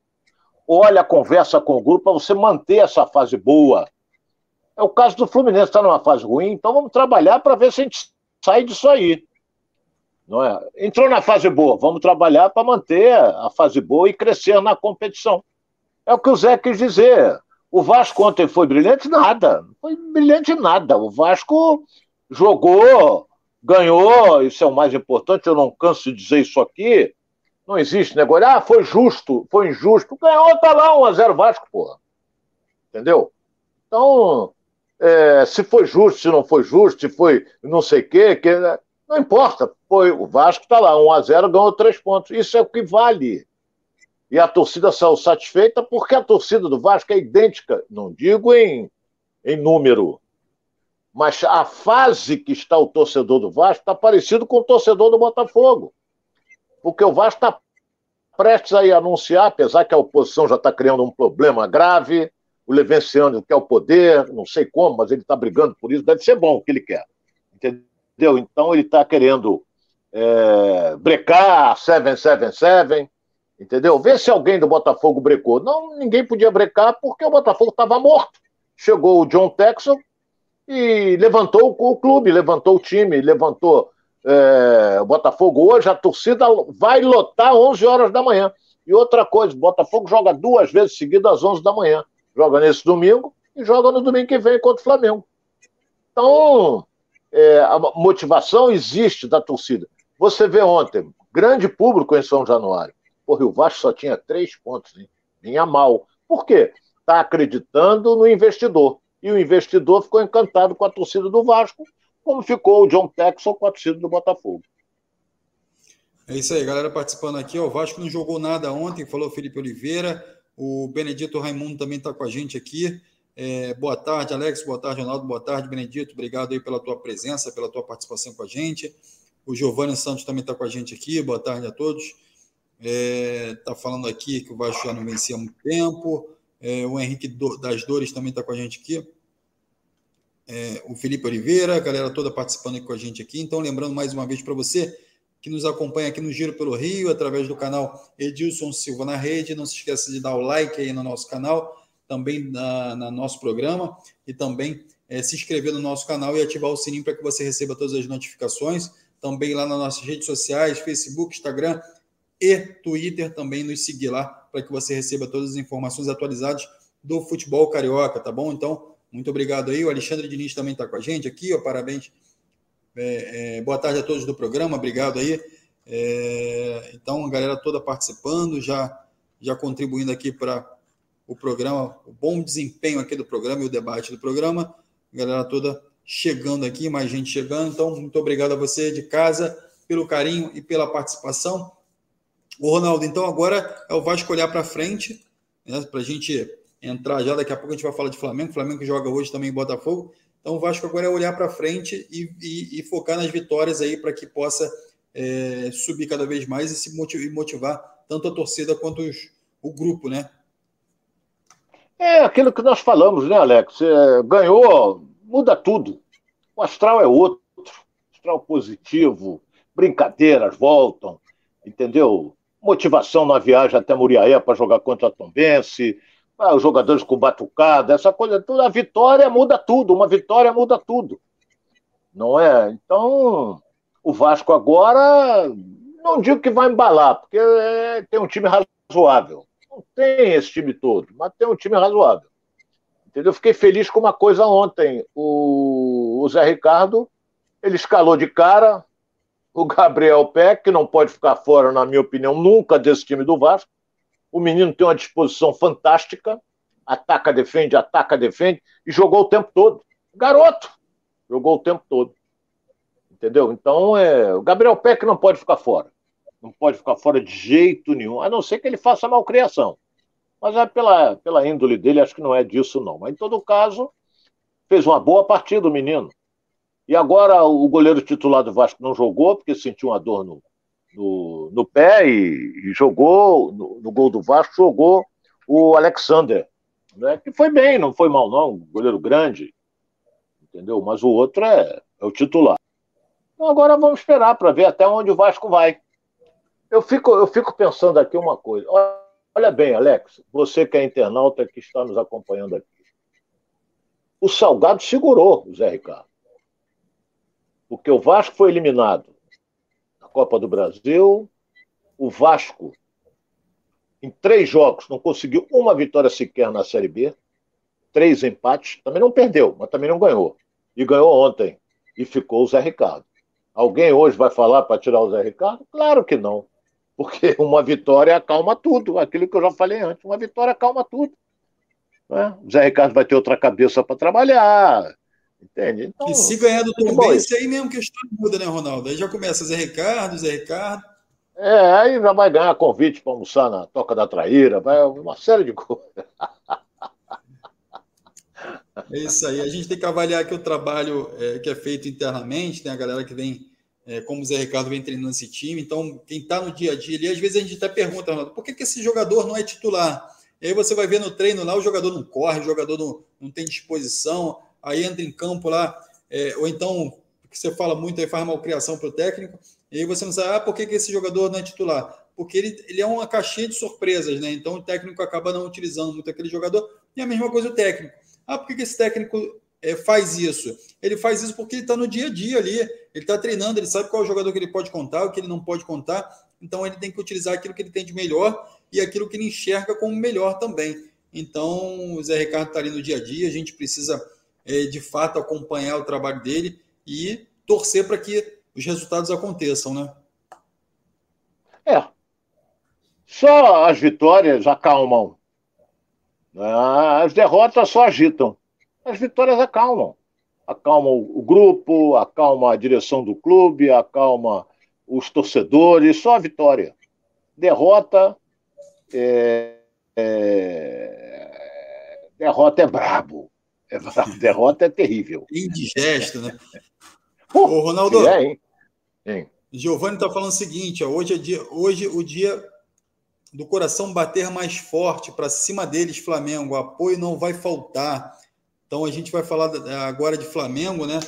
Olha, conversa com o grupo para você manter essa fase boa. É o caso do Fluminense, está numa fase ruim, então vamos trabalhar para ver se a gente sai disso aí. Não é? Entrou na fase boa, vamos trabalhar para manter a fase boa e crescer na competição. É o que o Zé quis dizer. O Vasco ontem foi brilhante? Nada. Não foi brilhante nada. O Vasco jogou, ganhou, isso é o mais importante, eu não canso de dizer isso aqui. Não existe negócio. Ah, foi justo, foi injusto. Ganhou, tá lá, 1x0 Vasco, porra. Entendeu? Então, é, se foi justo, se não foi justo, se foi não sei o quê, que, não importa. Foi, o Vasco tá lá, 1x0, ganhou 3 pontos. Isso é o que vale. E a torcida saiu satisfeita porque a torcida do Vasco é idêntica, não digo em, em número, mas a fase que está o torcedor do Vasco está parecido com o torcedor do Botafogo. Porque o Vasco está prestes a anunciar, apesar que a oposição já está criando um problema grave, o Levenciano quer o poder, não sei como, mas ele está brigando por isso, deve ser bom o que ele quer. Entendeu? Então ele está querendo é, brecar 777, entendeu? Vê se alguém do Botafogo brecou. Não, ninguém podia brecar porque o Botafogo estava morto. Chegou o John Texon, e levantou o clube, levantou o time, levantou é, o Botafogo. Hoje a torcida vai lotar 11 horas da manhã. E outra coisa, o Botafogo joga duas vezes seguidas às 11 da manhã. Joga nesse domingo e joga no domingo que vem contra o Flamengo. Então, é, a motivação existe da torcida. Você vê ontem, grande público em São Januário. Porra, o Vasco só tinha três pontos, hein? vinha mal. Por quê? Está acreditando no investidor e o investidor ficou encantado com a torcida do Vasco, como ficou o John Texel com a torcida do Botafogo. É isso aí, galera participando aqui. O Vasco não jogou nada ontem, falou Felipe Oliveira. O Benedito Raimundo também está com a gente aqui. É, boa tarde, Alex. Boa tarde, Ronaldo. Boa tarde, Benedito. Obrigado aí pela tua presença, pela tua participação com a gente. O Giovanni Santos também está com a gente aqui. Boa tarde a todos. Está é, tá falando aqui que o Vasco já não vencia há muito tempo. É, o Henrique das Dores também está com a gente aqui. É, o Felipe Oliveira, a galera toda participando aqui com a gente aqui. Então, lembrando mais uma vez para você que nos acompanha aqui no Giro pelo Rio, através do canal Edilson Silva na Rede. Não se esqueça de dar o like aí no nosso canal, também na, na nosso programa, e também é, se inscrever no nosso canal e ativar o sininho para que você receba todas as notificações. Também lá nas nossas redes sociais, Facebook, Instagram e Twitter, também nos seguir lá para que você receba todas as informações atualizadas do futebol carioca, tá bom? Então, muito obrigado aí. O Alexandre Diniz também está com a gente aqui, ó, parabéns. É, é, boa tarde a todos do programa, obrigado aí. É, então, a galera toda participando, já, já contribuindo aqui para o programa, o bom desempenho aqui do programa e o debate do programa. A galera toda chegando aqui, mais gente chegando. Então, muito obrigado a você de casa pelo carinho e pela participação. O Ronaldo, então agora é o Vasco olhar para frente, né, para a gente entrar já. Daqui a pouco a gente vai falar de Flamengo. Flamengo joga hoje também em Botafogo. Então o Vasco agora é olhar para frente e, e, e, focar nas vitórias aí para que possa é, subir cada vez mais e se motivar, motivar tanto a torcida quanto os, o grupo, né? É aquilo que nós falamos, né, Alex? É, ganhou, muda tudo. O astral é outro, astral positivo, brincadeiras voltam, entendeu? Motivação na viagem até Muriaé para jogar contra a Tombense, ah, os jogadores com batucada, essa coisa toda. A vitória muda tudo, uma vitória muda tudo. Não é? Então, o Vasco agora, não digo que vai embalar, porque é, tem um time razoável. Não tem esse time todo, mas tem um time razoável. Entendeu? Fiquei feliz com uma coisa ontem. O, o Zé Ricardo, ele escalou de cara, o Gabriel Peck, que não pode ficar fora, na minha opinião, nunca desse time do Vasco. O menino tem uma disposição fantástica, ataca, defende, ataca, defende, e jogou o tempo todo. Garoto! Jogou o tempo todo. Entendeu? Então, é, o Gabriel Peck não pode ficar fora. Não pode ficar fora de jeito nenhum, a não ser que ele faça malcriação. Mas é pela, pela índole dele, acho que não é disso, não. Mas, em todo caso, fez uma boa partida o menino. E agora o goleiro titular do Vasco não jogou, porque sentiu uma dor no, no, no pé e, e jogou, no, no, gol do Vasco, jogou o Alexander, né, que foi bem, não foi mal não, goleiro grande, entendeu? Mas o outro é, é o titular. Então agora vamos esperar para ver até onde o Vasco vai. Eu fico, eu fico pensando aqui uma coisa. Olha bem, Alex, você que é internauta que está nos acompanhando aqui. O Salgado segurou o Zé Ricardo. Porque o Vasco foi eliminado na Copa do Brasil, o Vasco, em três jogos, não conseguiu uma vitória sequer na Série B, três empates, também não perdeu, mas também não ganhou. E ganhou ontem, e ficou o Zé Ricardo. Alguém hoje vai falar para tirar o Zé Ricardo? Claro que não. Porque [LAUGHS] uma vitória acalma tudo, aquilo que eu já falei antes, uma vitória acalma tudo. Né? O Zé Ricardo vai ter outra cabeça para trabalhar, Entende? Então, e se ganhar do Tom Benz, aí mesmo que a história muda, né, Ronaldo? Aí já começa Zé Ricardo, Zé Ricardo. É, aí já vai ganhar convite para almoçar na Toca da Traíra, vai uma série de coisas. É isso aí. A gente tem que avaliar aqui o trabalho é, que é feito internamente, tem né? a galera que vem, é, como o Zé Ricardo vem treinando esse time. Então, quem está no dia a dia ali, às vezes a gente até pergunta, Ronaldo, por que, que esse jogador não é titular? E aí você vai ver no treino lá, o jogador não corre, o jogador não, não tem disposição, aí entra em campo lá, é, ou então, que você fala muito aí, faz malcriação para o técnico, e aí você não sabe, ah, por que, que esse jogador não é titular? Porque ele, ele é uma caixinha de surpresas, né? Então o técnico acaba não utilizando muito aquele jogador, e a mesma coisa o técnico. Ah, por que, que esse técnico é, faz isso? Ele faz isso porque ele está no dia a dia ali, ele está treinando, ele sabe qual é o jogador que ele pode contar, o que ele não pode contar, então ele tem que utilizar aquilo que ele tem de melhor e aquilo que ele enxerga como melhor também. Então, o Zé Ricardo está ali no dia a dia, a gente precisa é, de fato acompanhar o trabalho dele e torcer para que os resultados aconteçam, né? É. Só as vitórias acalmam. As derrotas só agitam. As vitórias acalmam. Acalmam o grupo, acalma a direção do clube, acalma os torcedores, só a vitória. Derrota é, é, derrota é brabo. A [LAUGHS] derrota é terrível. Indigesto, né? Ô, Ronaldo. É, hein? hein? Giovanni está falando o seguinte: ó, hoje, é dia, hoje o dia do coração bater mais forte para cima deles, Flamengo. O apoio não vai faltar. Então a gente vai falar agora de Flamengo, né?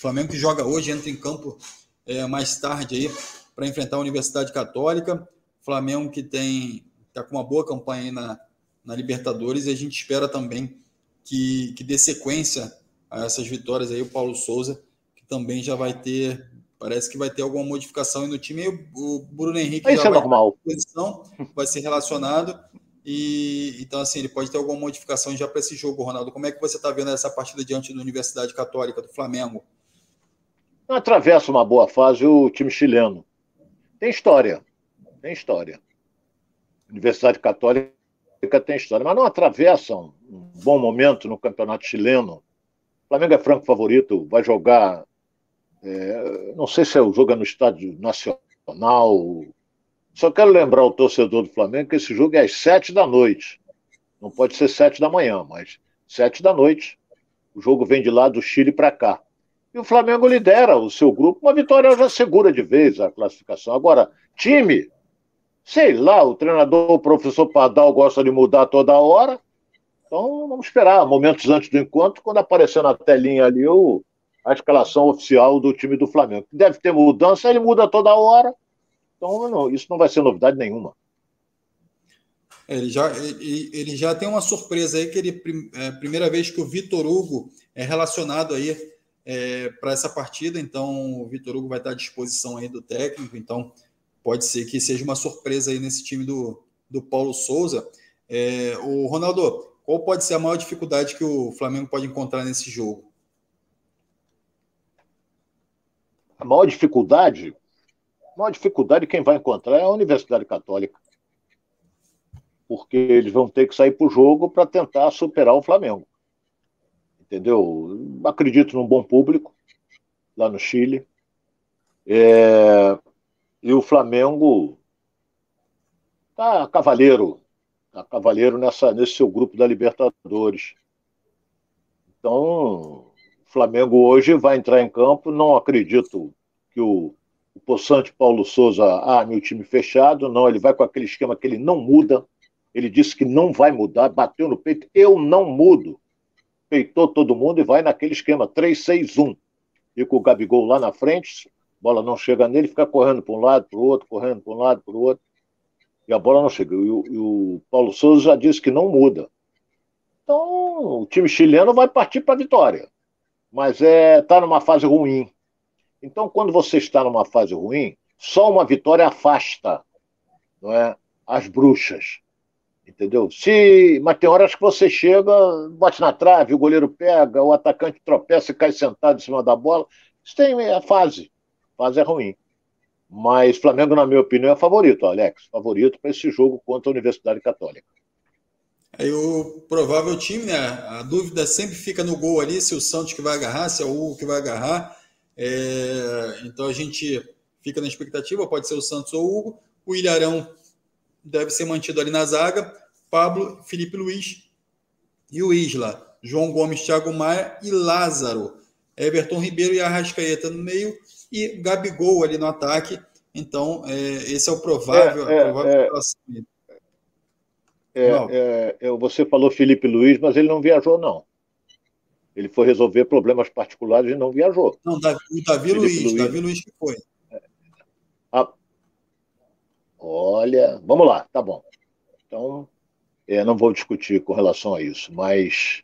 Flamengo que joga hoje, entra em campo é, mais tarde aí para enfrentar a Universidade Católica. Flamengo que tem está com uma boa campanha aí na, na Libertadores e a gente espera também que, que dê sequência a essas vitórias aí, o Paulo Souza, que também já vai ter, parece que vai ter alguma modificação no time. E o, Bruno Henrique Isso já é vai normal. posição, vai ser relacionado. E então, assim, ele pode ter alguma modificação já para esse jogo, Ronaldo. Como é que você está vendo essa partida diante da Universidade Católica do Flamengo? Atravessa uma boa fase o time chileno. Tem história. Tem história. Universidade Católica tem história, mas não atravessam um bom momento no campeonato chileno. O Flamengo é franco favorito, vai jogar. É, não sei se é o jogo é no estádio nacional. Só quero lembrar o torcedor do Flamengo que esse jogo é às sete da noite. Não pode ser sete da manhã, mas sete da noite. O jogo vem de lá do Chile para cá. E o Flamengo lidera o seu grupo. Uma vitória já segura de vez a classificação. Agora, time, sei lá, o treinador, o professor Padal gosta de mudar toda hora. Então vamos esperar momentos antes do encontro, quando aparecer na telinha ali o, a escalação oficial do time do Flamengo. Deve ter mudança, ele muda toda hora. Então não, isso não vai ser novidade nenhuma. Ele já, ele, ele, já tem uma surpresa aí, que ele é a primeira vez que o Vitor Hugo é relacionado aí é, para essa partida, então o Vitor Hugo vai estar à disposição aí do técnico, então pode ser que seja uma surpresa aí nesse time do, do Paulo Souza. É, o Ronaldo, qual pode ser a maior dificuldade que o Flamengo pode encontrar nesse jogo? A maior dificuldade A maior dificuldade quem vai encontrar é a Universidade Católica. Porque eles vão ter que sair para o jogo para tentar superar o Flamengo. Entendeu? Acredito num bom público lá no Chile. É... E o Flamengo tá cavaleiro, tá cavaleiro nessa, nesse seu grupo da Libertadores. Então, o Flamengo hoje vai entrar em campo. Não acredito que o, o Poçante Paulo Souza, ah, meu time fechado. Não, ele vai com aquele esquema que ele não muda. Ele disse que não vai mudar, bateu no peito. Eu não mudo. Peitou todo mundo e vai naquele esquema 3-6-1. E com o Gabigol lá na frente, bola não chega nele, fica correndo para um lado, para o outro, correndo para um lado, para o outro. E a bola não chega. E o, e o Paulo Souza já disse que não muda. Então, o time chileno vai partir para a vitória. Mas é está numa fase ruim. Então, quando você está numa fase ruim, só uma vitória afasta não é, as bruxas. Entendeu? Se, mas tem horas que você chega, bate na trave, o goleiro pega, o atacante tropeça e cai sentado em cima da bola. Isso tem a fase. Fase é ruim. Mas Flamengo, na minha opinião, é favorito, Alex. Favorito para esse jogo contra a Universidade Católica. Aí o provável time, né? A dúvida sempre fica no gol ali, se o Santos que vai agarrar, se é o Hugo que vai agarrar. É, então a gente fica na expectativa, pode ser o Santos ou o Hugo. O Ilharão deve ser mantido ali na zaga. Pablo, Felipe Luiz e o Isla. João Gomes, Thiago Maia e Lázaro. Everton Ribeiro e Arrascaeta no meio e Gabigol ali no ataque. Então, é, esse é o provável. É, é, provável é, é, é, você falou Felipe Luiz, mas ele não viajou, não. Ele foi resolver problemas particulares e não viajou. Não, o Davi Luiz, Luiz, Davi Luiz que foi. Ah, olha, vamos lá, tá bom. Então, é, não vou discutir com relação a isso, mas,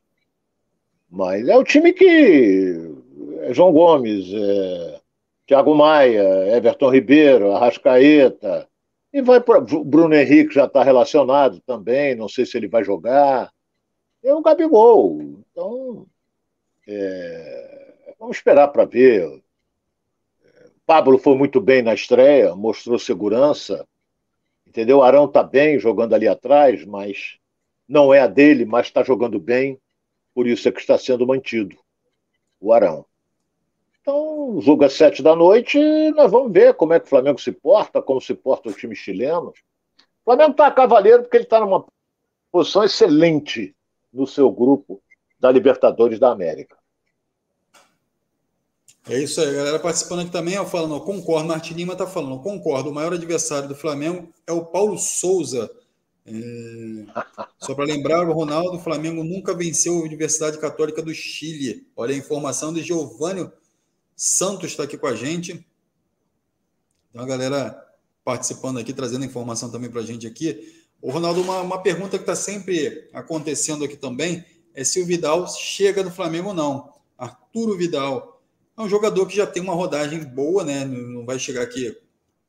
mas é o time que é João Gomes, é, Thiago Maia, Everton Ribeiro, Arrascaeta, e vai para. Bruno Henrique já está relacionado também, não sei se ele vai jogar. É o Gabigol. Então, é, vamos esperar para ver. Pablo foi muito bem na estreia, mostrou segurança. Entendeu? Arão está bem jogando ali atrás, mas não é a dele, mas está jogando bem. Por isso é que está sendo mantido o Arão. Então, jogo é sete da noite nós vamos ver como é que o Flamengo se porta, como se porta o time chileno. O Flamengo está cavaleiro porque ele está numa posição excelente no seu grupo da Libertadores da América. É isso aí, galera participando aqui também, ó, falando, concordo, Martin Lima está falando, concordo, o maior adversário do Flamengo é o Paulo Souza. É... Só para lembrar, o Ronaldo, o Flamengo nunca venceu a Universidade Católica do Chile. Olha a informação de Giovanni Santos está aqui com a gente. Então, a galera participando aqui, trazendo informação também para a gente aqui. O Ronaldo, uma, uma pergunta que está sempre acontecendo aqui também é se o Vidal chega no Flamengo ou não. Arturo Vidal é um jogador que já tem uma rodagem boa, né? Não vai chegar aqui,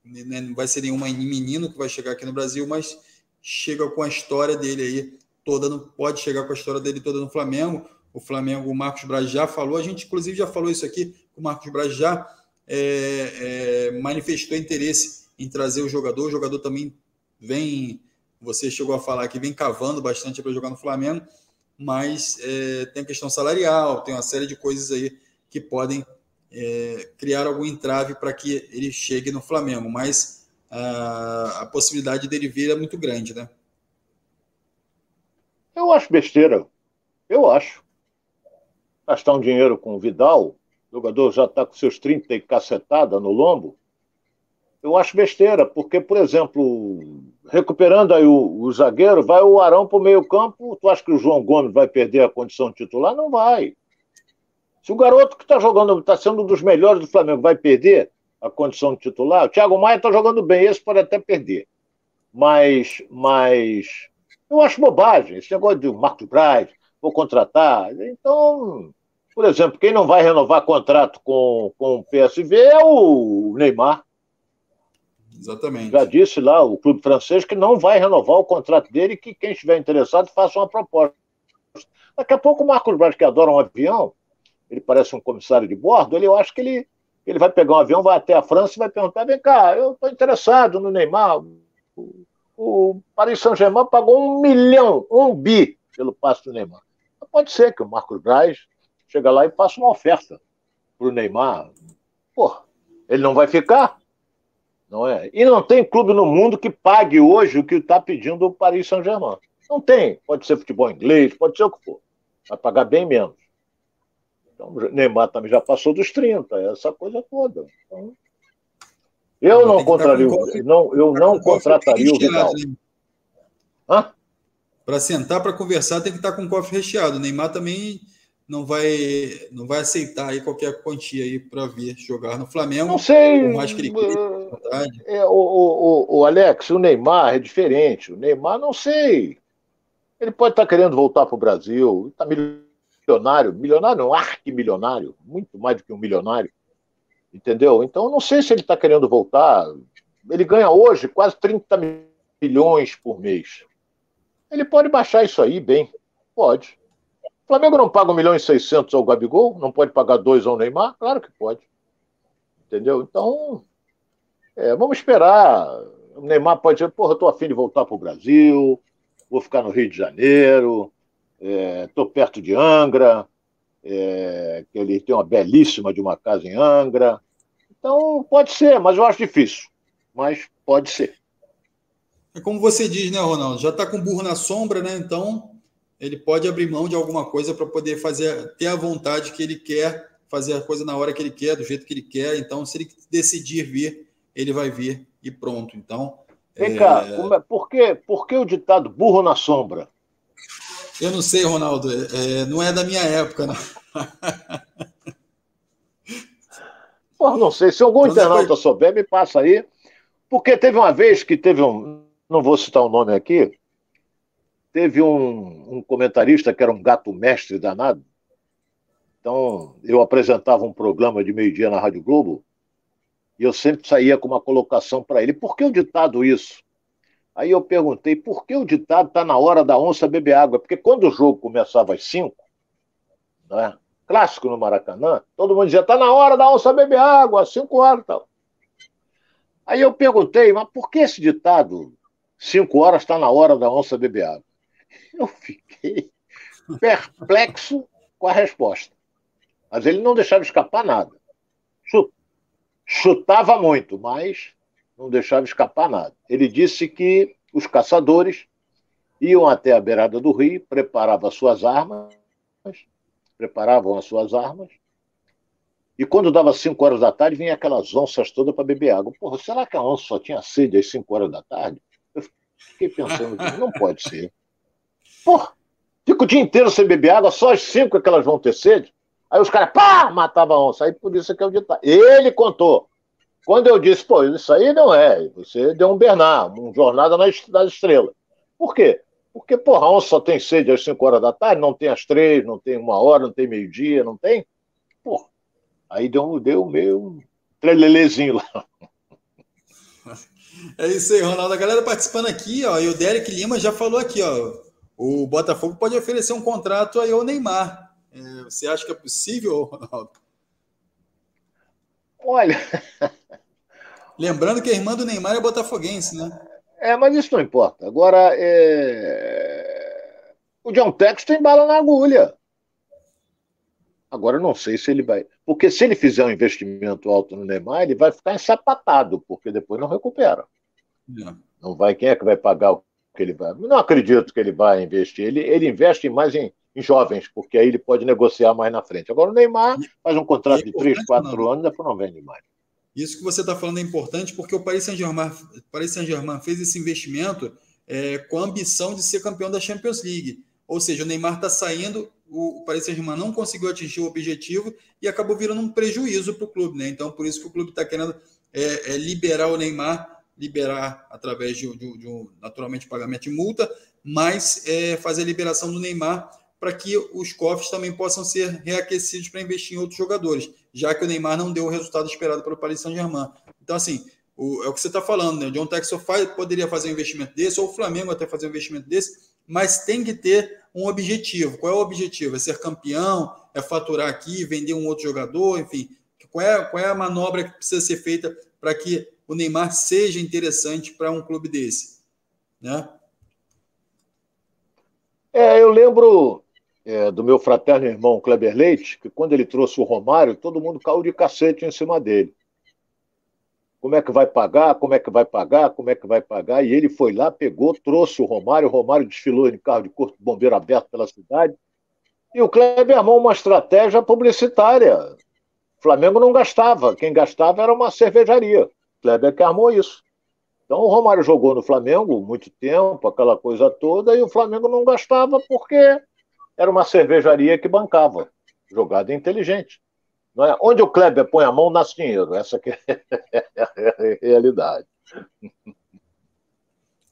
né? não vai ser nenhuma menino que vai chegar aqui no Brasil, mas chega com a história dele aí toda, no, pode chegar com a história dele toda no Flamengo. O Flamengo, o Marcos Braz já falou, a gente inclusive já falou isso aqui o Marcos Braz já é, é, manifestou interesse em trazer o jogador. O jogador também vem, você chegou a falar que vem cavando bastante para jogar no Flamengo, mas é, tem questão salarial, tem uma série de coisas aí que podem é, criar algum entrave para que ele chegue no Flamengo, mas a, a possibilidade dele vir é muito grande, né? Eu acho besteira. Eu acho. Gastar um dinheiro com o Vidal o jogador já está com seus 30 e cacetada no lombo, eu acho besteira, porque, por exemplo, recuperando aí o, o zagueiro, vai o Arão para o meio campo, tu acha que o João Gomes vai perder a condição titular? Não vai. Se o garoto que está jogando, está sendo um dos melhores do Flamengo, vai perder a condição de titular, o Thiago Maia está jogando bem, esse pode até perder. Mas, mas eu acho bobagem, esse negócio de Marcos Braz, vou contratar. Então, por exemplo, quem não vai renovar contrato com, com o PSV é o Neymar. Exatamente. Já disse lá o clube francês que não vai renovar o contrato dele e que quem estiver interessado faça uma proposta. Daqui a pouco o Marcos Braz, que adora um avião, ele parece um comissário de bordo, ele, eu acho que ele, Ele vai pegar um avião, vai até a França e vai perguntar: vem cá, eu estou interessado no Neymar. O Paris Saint-Germain pagou um milhão, um bi pelo passe do Neymar. Pode ser que o Marcos Braz chega lá e faça uma oferta para o Neymar. Pô, ele não vai ficar? Não é? E não tem clube no mundo que pague hoje o que está pedindo o Paris Saint-Germain. Não tem. Pode ser futebol inglês, pode ser o que for. Vai pagar bem menos. Então, o Neymar também já passou dos 30, essa coisa toda. Então, eu não contraria, não, eu não contrataria o Vidal. Né? Para sentar para conversar tem que estar tá com o cofre recheado. O Neymar também não vai não vai aceitar aí qualquer quantia aí para vir jogar no Flamengo. Não sei. mais que ele é, o, o, o, Alex, o Neymar é diferente. O Neymar, não sei. Ele pode estar tá querendo voltar para o Brasil. Está milionário. Milionário não, arquimilionário. Muito mais do que um milionário. Entendeu? Então, não sei se ele está querendo voltar. Ele ganha hoje quase 30 milhões por mês. Ele pode baixar isso aí bem. Pode. O Flamengo não paga 1 milhão e 600 ao Gabigol? Não pode pagar dois ao Neymar? Claro que pode. Entendeu? Então, é, vamos esperar. O Neymar pode dizer, porra, eu tô afim de voltar para o Brasil, vou ficar no Rio de Janeiro, estou é, perto de Angra, é, que ele tem uma belíssima de uma casa em Angra. Então, pode ser, mas eu acho difícil. Mas pode ser. É como você diz, né, Ronaldo? Já está com burro na sombra, né? Então ele pode abrir mão de alguma coisa para poder fazer, ter a vontade que ele quer, fazer a coisa na hora que ele quer, do jeito que ele quer. Então, se ele decidir vir, ele vai vir e pronto. Então. Vem é... cá, é, por, que, por que o ditado burro na sombra? Eu não sei, Ronaldo. É, é não é da minha época, não. [LAUGHS] Porra, não sei. Se algum internauta foi... souber, me passa aí. Porque teve uma vez que teve um. Não vou citar o nome aqui, Teve um, um comentarista que era um gato mestre danado. Então, eu apresentava um programa de meio-dia na Rádio Globo e eu sempre saía com uma colocação para ele: por que o ditado isso? Aí eu perguntei: por que o ditado está na hora da onça beber água? Porque quando o jogo começava às 5, né, clássico no Maracanã, todo mundo dizia: está na hora da onça beber água, às 5 horas e tal. Aí eu perguntei: mas por que esse ditado, 5 horas está na hora da onça beber água? [LAUGHS] Eu fiquei perplexo com a resposta. Mas ele não deixava escapar nada. Chutava muito, mas não deixava escapar nada. Ele disse que os caçadores iam até a beirada do rio, preparavam as suas armas, preparavam as suas armas, e quando dava 5 horas da tarde, vinha aquelas onças todas para beber água. Porra, será que a onça só tinha sede às 5 horas da tarde? Eu fiquei pensando, não pode ser. Porra, fica o dia inteiro sem beber água, só as cinco é que elas vão ter sede. Aí os caras, pá, matavam a onça. Aí por isso é que é o ditado. Ele contou. Quando eu disse, pô, isso aí não é. Você deu um Bernard, um Jornada nas Estrelas. Por quê? Porque, porra, a onça só tem sede às 5 horas da tarde, não tem às três, não tem uma hora, não tem meio-dia, não tem? Porra. Aí deu, deu meio trelelezinho lá. [LAUGHS] É isso aí, Ronaldo. A galera participando aqui, ó, e o Derek Lima já falou aqui, ó o Botafogo pode oferecer um contrato aí ao Neymar. É, você acha que é possível, Ronaldo? Olha. Lembrando que a irmã do Neymar é botafoguense, né? É, mas isso não importa. Agora, é... o John Tex tem bala na agulha. Agora, não sei se ele vai. Porque se ele fizer um investimento alto no Neymar, ele vai ficar ensapatado, porque depois não recupera. Não, não vai. Quem é que vai pagar o que ele vai. Não acredito que ele vai investir. Ele, ele investe mais em, em jovens, porque aí ele pode negociar mais na frente. Agora o Neymar faz um contrato é de 3, 4 anos e depois não vende mais. Isso que você está falando é importante porque o Paris Saint-Germain Saint fez esse investimento é, com a ambição de ser campeão da Champions League. Ou seja, o Neymar está saindo, o Paris Saint-Germain não conseguiu atingir o objetivo e acabou virando um prejuízo para o clube. Né? Então, por isso que o clube está querendo é, é, liberar o Neymar liberar através de, de, de um, naturalmente, pagamento de multa, mas é, fazer a liberação do Neymar para que os cofres também possam ser reaquecidos para investir em outros jogadores, já que o Neymar não deu o resultado esperado pelo Paris Saint-Germain. Então, assim, o, é o que você está falando, né? O John Texel faz, poderia fazer um investimento desse, ou o Flamengo até fazer um investimento desse, mas tem que ter um objetivo. Qual é o objetivo? É ser campeão? É faturar aqui, vender um outro jogador? Enfim, qual é, qual é a manobra que precisa ser feita para que o Neymar seja interessante para um clube desse, né? É, eu lembro é, do meu fraterno irmão Kleber Leite, que quando ele trouxe o Romário, todo mundo caiu de cacete em cima dele. Como é que vai pagar? Como é que vai pagar? Como é que vai pagar? E ele foi lá, pegou, trouxe o Romário, o Romário desfilou em carro de corpo bombeiro aberto pela cidade. E o Kleber armou uma estratégia publicitária. O Flamengo não gastava, quem gastava era uma cervejaria. Kleber que armou isso. Então o Romário jogou no Flamengo muito tempo, aquela coisa toda, e o Flamengo não gastava porque era uma cervejaria que bancava. Jogada inteligente. Não é? Onde o Kleber põe a mão, nasce dinheiro. Essa que [LAUGHS] é a realidade.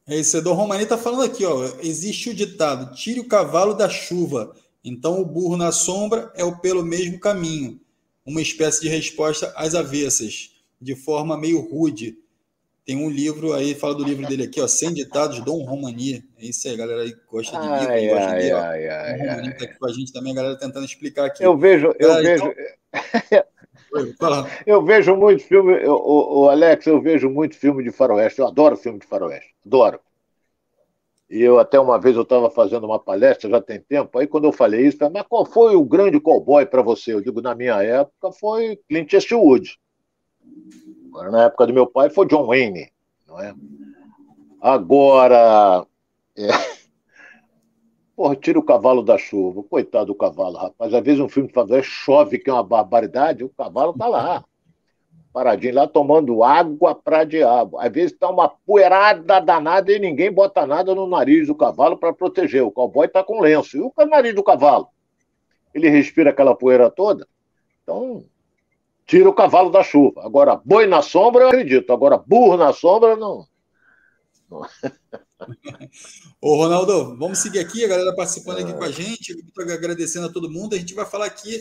É isso, Edor Romani está falando aqui, ó. Existe o ditado: tire o cavalo da chuva. Então o burro na sombra é o pelo mesmo caminho. Uma espécie de resposta às avessas de forma meio rude. Tem um livro aí, fala do livro dele aqui, ó, 100 ditados Dom Romani. É isso aí, galera aí gosta de livro, ai, gosta ai, de ai. Ai, Romani está aqui com a gente também, a galera tentando explicar aqui. Eu vejo, eu vejo. Então... [LAUGHS] eu vejo muito filme, o, o Alex, eu vejo muito filme de faroeste. Eu adoro filme de faroeste, adoro. E eu até uma vez eu estava fazendo uma palestra, já tem tempo, aí quando eu falei isso, mas qual foi o grande cowboy para você? Eu digo, na minha época foi Clint Eastwood. Agora, na época do meu pai, foi John Wayne, não é? Agora, é... [LAUGHS] Porra, tira o cavalo da chuva. Coitado do cavalo, rapaz. Às vezes um filme de favela chove, que é uma barbaridade, o cavalo tá lá. Paradinho lá tomando água pra diabo. Às vezes tá uma poeirada danada e ninguém bota nada no nariz do cavalo para proteger. O cowboy tá com lenço. E o nariz do cavalo? Ele respira aquela poeira toda? Então, tira o cavalo da chuva. Agora, boi na sombra, eu acredito. Agora, burro na sombra, não. Ô, Ronaldo, vamos seguir aqui, a galera participando aqui com a gente. Estou agradecendo a todo mundo. A gente vai falar aqui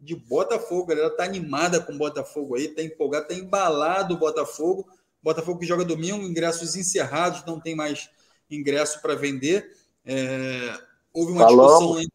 de Botafogo. A galera tá animada com o Botafogo aí, tá empolgado, tá embalado o Botafogo. Botafogo que joga domingo, ingressos encerrados, não tem mais ingresso para vender. É, houve uma Falou. discussão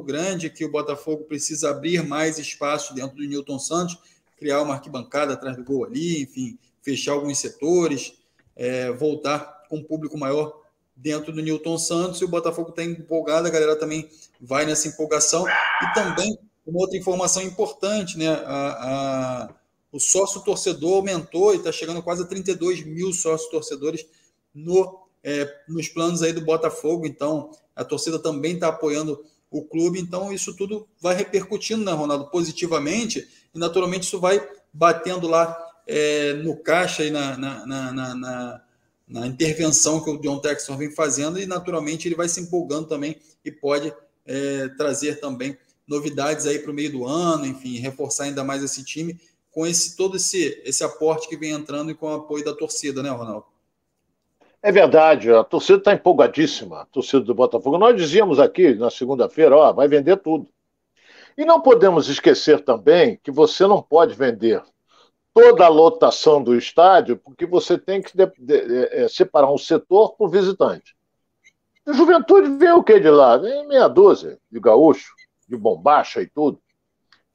muito grande que o Botafogo precisa abrir mais espaço dentro do Newton Santos, criar uma arquibancada atrás do gol ali, enfim, fechar alguns setores, é, voltar com um público maior dentro do Newton Santos. E o Botafogo está empolgado, a galera também vai nessa empolgação. E também uma outra informação importante, né? A, a, o sócio torcedor aumentou e está chegando quase a 32 mil sócios torcedores no, é, nos planos aí do Botafogo. Então, a torcida também está apoiando o clube. Então, isso tudo vai repercutindo, né, Ronaldo, positivamente. E, naturalmente, isso vai batendo lá é, no caixa e na, na, na, na, na intervenção que o John Textor vem fazendo. E, naturalmente, ele vai se empolgando também e pode é, trazer também novidades aí para o meio do ano, enfim, reforçar ainda mais esse time com esse todo esse, esse aporte que vem entrando e com o apoio da torcida, né, Ronaldo? É verdade, a torcida está empolgadíssima, a torcida do Botafogo. Nós dizíamos aqui na segunda-feira, ó, vai vender tudo. E não podemos esquecer também que você não pode vender toda a lotação do estádio, porque você tem que de, de, é, separar um setor por visitante. A juventude vem o que de lá? Vem meia dúzia de gaúcho de bombacha e tudo,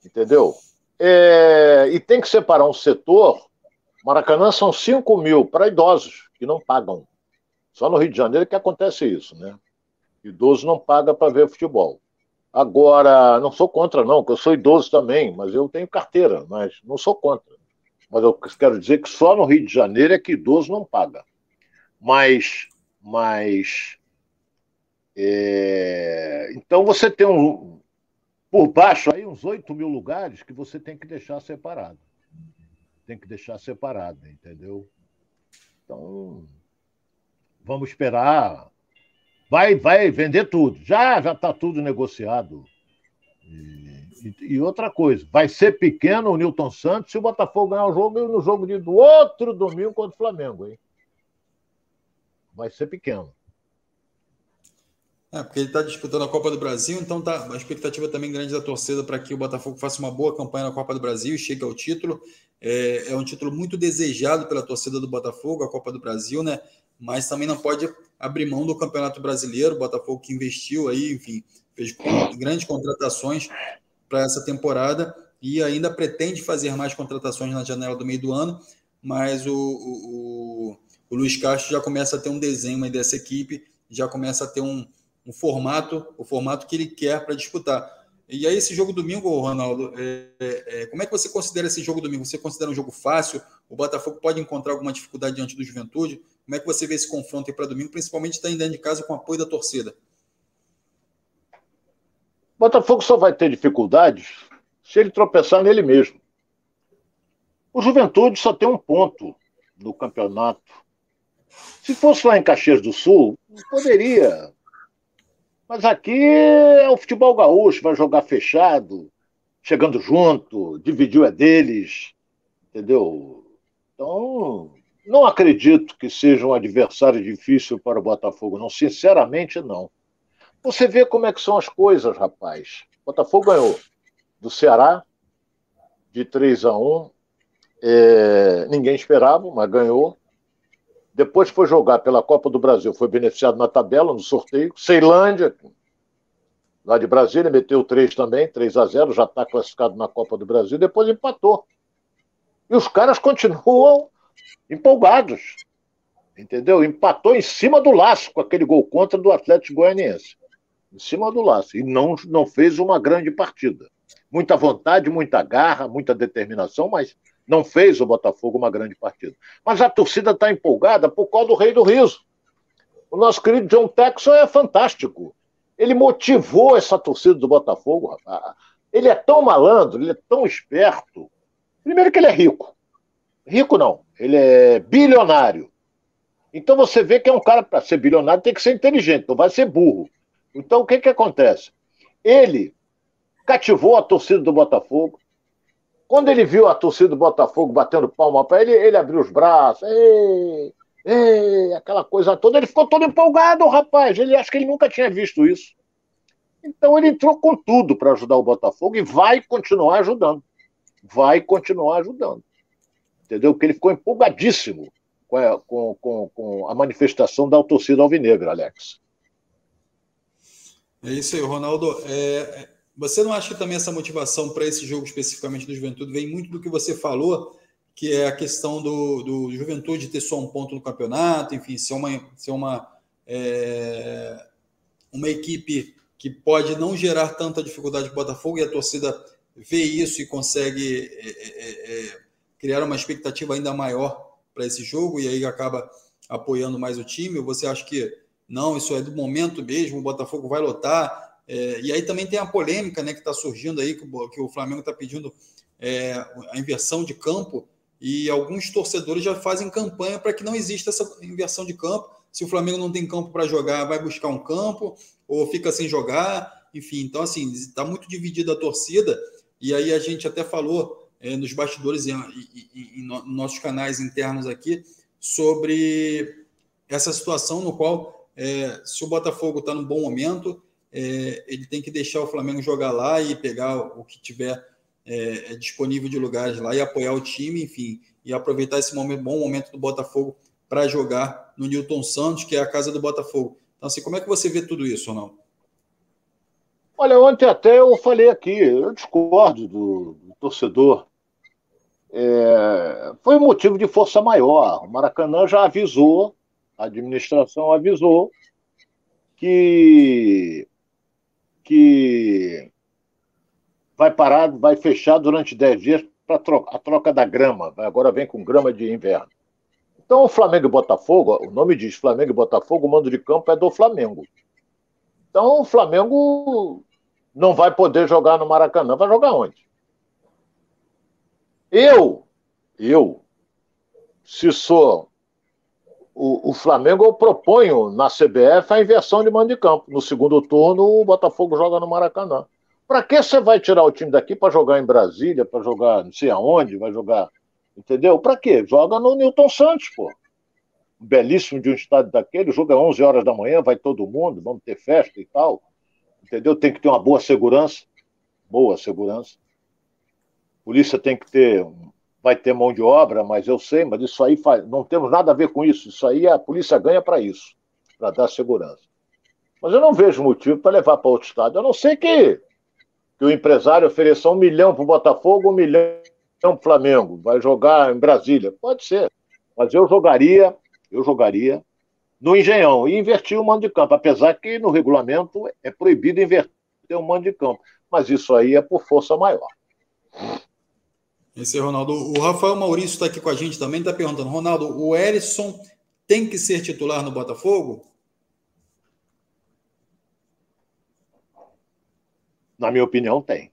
entendeu? É, e tem que separar um setor. Maracanã são 5 mil para idosos que não pagam. Só no Rio de Janeiro que acontece isso, né? Idoso não paga para ver futebol. Agora, não sou contra, não, porque eu sou idoso também, mas eu tenho carteira, mas não sou contra. Mas eu quero dizer que só no Rio de Janeiro é que idoso não paga. Mas, mas é, então você tem um, por baixo aí uns 8 mil lugares que você tem que deixar separado. Tem que deixar separado, entendeu? Então, vamos esperar. Vai, vai vender tudo. Já já está tudo negociado. E, e, outra coisa, vai ser pequeno o Newton Santos se o Botafogo ganhar o jogo no jogo de, do outro domingo contra o Flamengo, hein? Vai ser pequeno. É, porque ele está disputando a Copa do Brasil, então tá a expectativa também grande da torcida para que o Botafogo faça uma boa campanha na Copa do Brasil e chegue ao título. É, é, um título muito desejado pela torcida do Botafogo, a Copa do Brasil, né? Mas também não pode abrir mão do Campeonato Brasileiro. Botafogo que investiu aí, enfim, fez grandes contratações para essa temporada e ainda pretende fazer mais contratações na janela do meio do ano, mas o, o, o Luiz Castro já começa a ter um desenho dessa equipe, já começa a ter um, um formato, o formato que ele quer para disputar. E aí, esse jogo domingo, Ronaldo, é, é, como é que você considera esse jogo domingo? Você considera um jogo fácil? O Botafogo pode encontrar alguma dificuldade diante do Juventude? Como é que você vê esse confronto aí para domingo, principalmente está dentro de casa com o apoio da torcida? Botafogo só vai ter dificuldades se ele tropeçar nele mesmo. O Juventude só tem um ponto no campeonato. Se fosse lá em Caxias do Sul, poderia mas aqui é o futebol gaúcho, vai jogar fechado, chegando junto, dividiu é deles, entendeu? Então, não acredito que seja um adversário difícil para o Botafogo, não. Sinceramente, não. Você vê como é que são as coisas, rapaz. O Botafogo ganhou do Ceará de 3 a 1. É, ninguém esperava, mas ganhou. Depois foi jogar pela Copa do Brasil, foi beneficiado na tabela, no sorteio. Ceilândia, lá de Brasília, meteu 3 também, 3 a 0 já está classificado na Copa do Brasil, depois empatou. E os caras continuam empolgados. Entendeu? Empatou em cima do laço com aquele gol contra do Atlético Goianiense. Em cima do laço. E não, não fez uma grande partida. Muita vontade, muita garra, muita determinação, mas não fez o Botafogo uma grande partida. Mas a torcida está empolgada por causa do Rei do Riso. O nosso querido John Texon é fantástico. Ele motivou essa torcida do Botafogo. Ele é tão malandro, ele é tão esperto. Primeiro que ele é rico. Rico não, ele é bilionário. Então você vê que é um cara, para ser bilionário, tem que ser inteligente, não vai ser burro. Então o que, que acontece? Ele cativou a torcida do Botafogo, quando ele viu a torcida do Botafogo batendo palma para ele, ele abriu os braços, ei, ei, aquela coisa toda. Ele ficou todo empolgado, rapaz. Ele acho que ele nunca tinha visto isso. Então ele entrou com tudo para ajudar o Botafogo e vai continuar ajudando. Vai continuar ajudando. Entendeu? Porque ele ficou empolgadíssimo com a, com, com, com a manifestação da torcida alvinegra, Alex. É isso aí, Ronaldo. É, você não acha que também essa motivação para esse jogo especificamente do Juventude vem muito do que você falou, que é a questão do, do Juventude ter só um ponto no campeonato, enfim, ser uma, ser uma, é, uma equipe que pode não gerar tanta dificuldade para o Botafogo e a torcida vê isso e consegue é, é, é, criar uma expectativa ainda maior para esse jogo e aí acaba apoiando mais o time? Ou você acha que não, isso é do momento mesmo, o Botafogo vai lotar, é, e aí também tem a polêmica né, que está surgindo aí, que, que o Flamengo está pedindo é, a inversão de campo, e alguns torcedores já fazem campanha para que não exista essa inversão de campo. Se o Flamengo não tem campo para jogar, vai buscar um campo, ou fica sem jogar, enfim. Então, assim, está muito dividida a torcida, e aí a gente até falou é, nos bastidores e, em nossos canais internos aqui sobre essa situação no qual, é, se o Botafogo está num bom momento, é, ele tem que deixar o Flamengo jogar lá e pegar o que tiver é, é, disponível de lugares lá e apoiar o time, enfim, e aproveitar esse momento, bom momento do Botafogo para jogar no Newton Santos, que é a casa do Botafogo. Então, assim, como é que você vê tudo isso, Ronaldo? Olha, ontem até eu falei aqui, eu discordo do, do torcedor. É, foi motivo de força maior. O Maracanã já avisou, a administração avisou que que vai parar, vai fechar durante 10 dias para a troca da grama. Agora vem com grama de inverno. Então, o Flamengo e Botafogo, o nome diz Flamengo e Botafogo, o mando de campo é do Flamengo. Então, o Flamengo não vai poder jogar no Maracanã. Vai jogar onde? Eu, eu, se sou o, o, Flamengo eu proponho na CBF a inversão de mando de campo. No segundo turno, o Botafogo joga no Maracanã. Para que você vai tirar o time daqui para jogar em Brasília, para jogar não sei aonde, vai jogar. Entendeu? Para quê? Joga no Newton Santos, pô. Belíssimo de um estádio daquele. O jogo é 11 horas da manhã, vai todo mundo, vamos ter festa e tal. Entendeu? Tem que ter uma boa segurança. Boa segurança. Polícia tem que ter vai ter mão de obra, mas eu sei, mas isso aí faz, não temos nada a ver com isso. Isso aí a polícia ganha para isso, para dar segurança. Mas eu não vejo motivo para levar para outro estado, a não ser que que o empresário ofereça um milhão para o Botafogo, um milhão para o Flamengo, vai jogar em Brasília. Pode ser. Mas eu jogaria, eu jogaria no Engenhão e invertir o mando de campo, apesar que no regulamento é proibido inverter o mando de campo. Mas isso aí é por força maior. Esse é Ronaldo. O Rafael Maurício está aqui com a gente também, está perguntando, Ronaldo, o Erisson tem que ser titular no Botafogo? Na minha opinião, tem.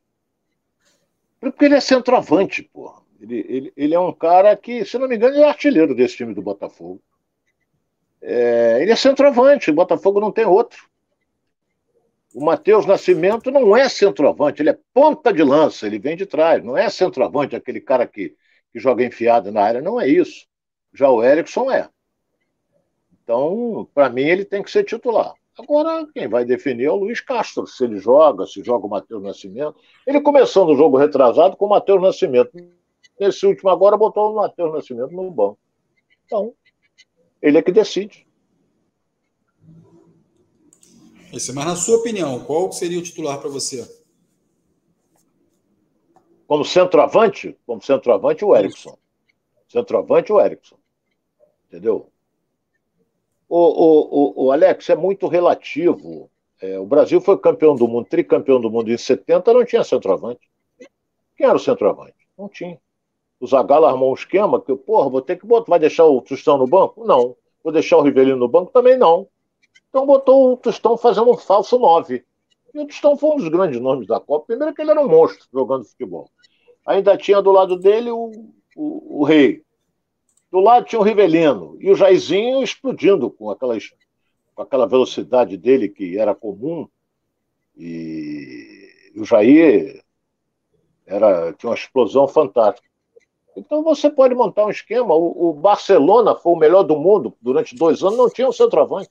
Porque ele é centroavante, porra. Ele, ele, ele é um cara que, se não me engano, ele é artilheiro desse time do Botafogo. É, ele é centroavante, o Botafogo não tem outro. O Matheus Nascimento não é centroavante, ele é ponta de lança, ele vem de trás, não é centroavante, aquele cara que, que joga enfiado na área, não é isso. Já o Erickson é. Então, para mim, ele tem que ser titular. Agora, quem vai definir é o Luiz Castro, se ele joga, se joga o Matheus Nascimento. Ele começou no jogo retrasado com o Matheus Nascimento. Nesse último agora botou o Matheus Nascimento no banco. Então, ele é que decide. Esse, mas na sua opinião, qual seria o titular para você? Como centroavante? Como centroavante, o Erickson. Centroavante, o Erickson. Entendeu? O, o, o, Alex, é muito relativo. É, o Brasil foi campeão do mundo, tricampeão do mundo em 70, não tinha centroavante. Quem era o centroavante? Não tinha. O Zagallo armou um esquema que, porra, vou ter que botar. Vai deixar o Tostão no banco? Não. Vou deixar o Rivelino no banco? Também não. Então botou o Tostão fazendo um falso 9. E o Tostão foi um dos grandes nomes da Copa. Primeiro que ele era um monstro jogando futebol. Ainda tinha do lado dele o, o, o Rei. Do lado tinha o Rivelino e o Jairzinho explodindo com, aquelas, com aquela velocidade dele que era comum. E, o Jair era, tinha uma explosão fantástica. Então você pode montar um esquema. O, o, Barcelona foi o melhor do mundo durante dois anos, não tinha um centroavante.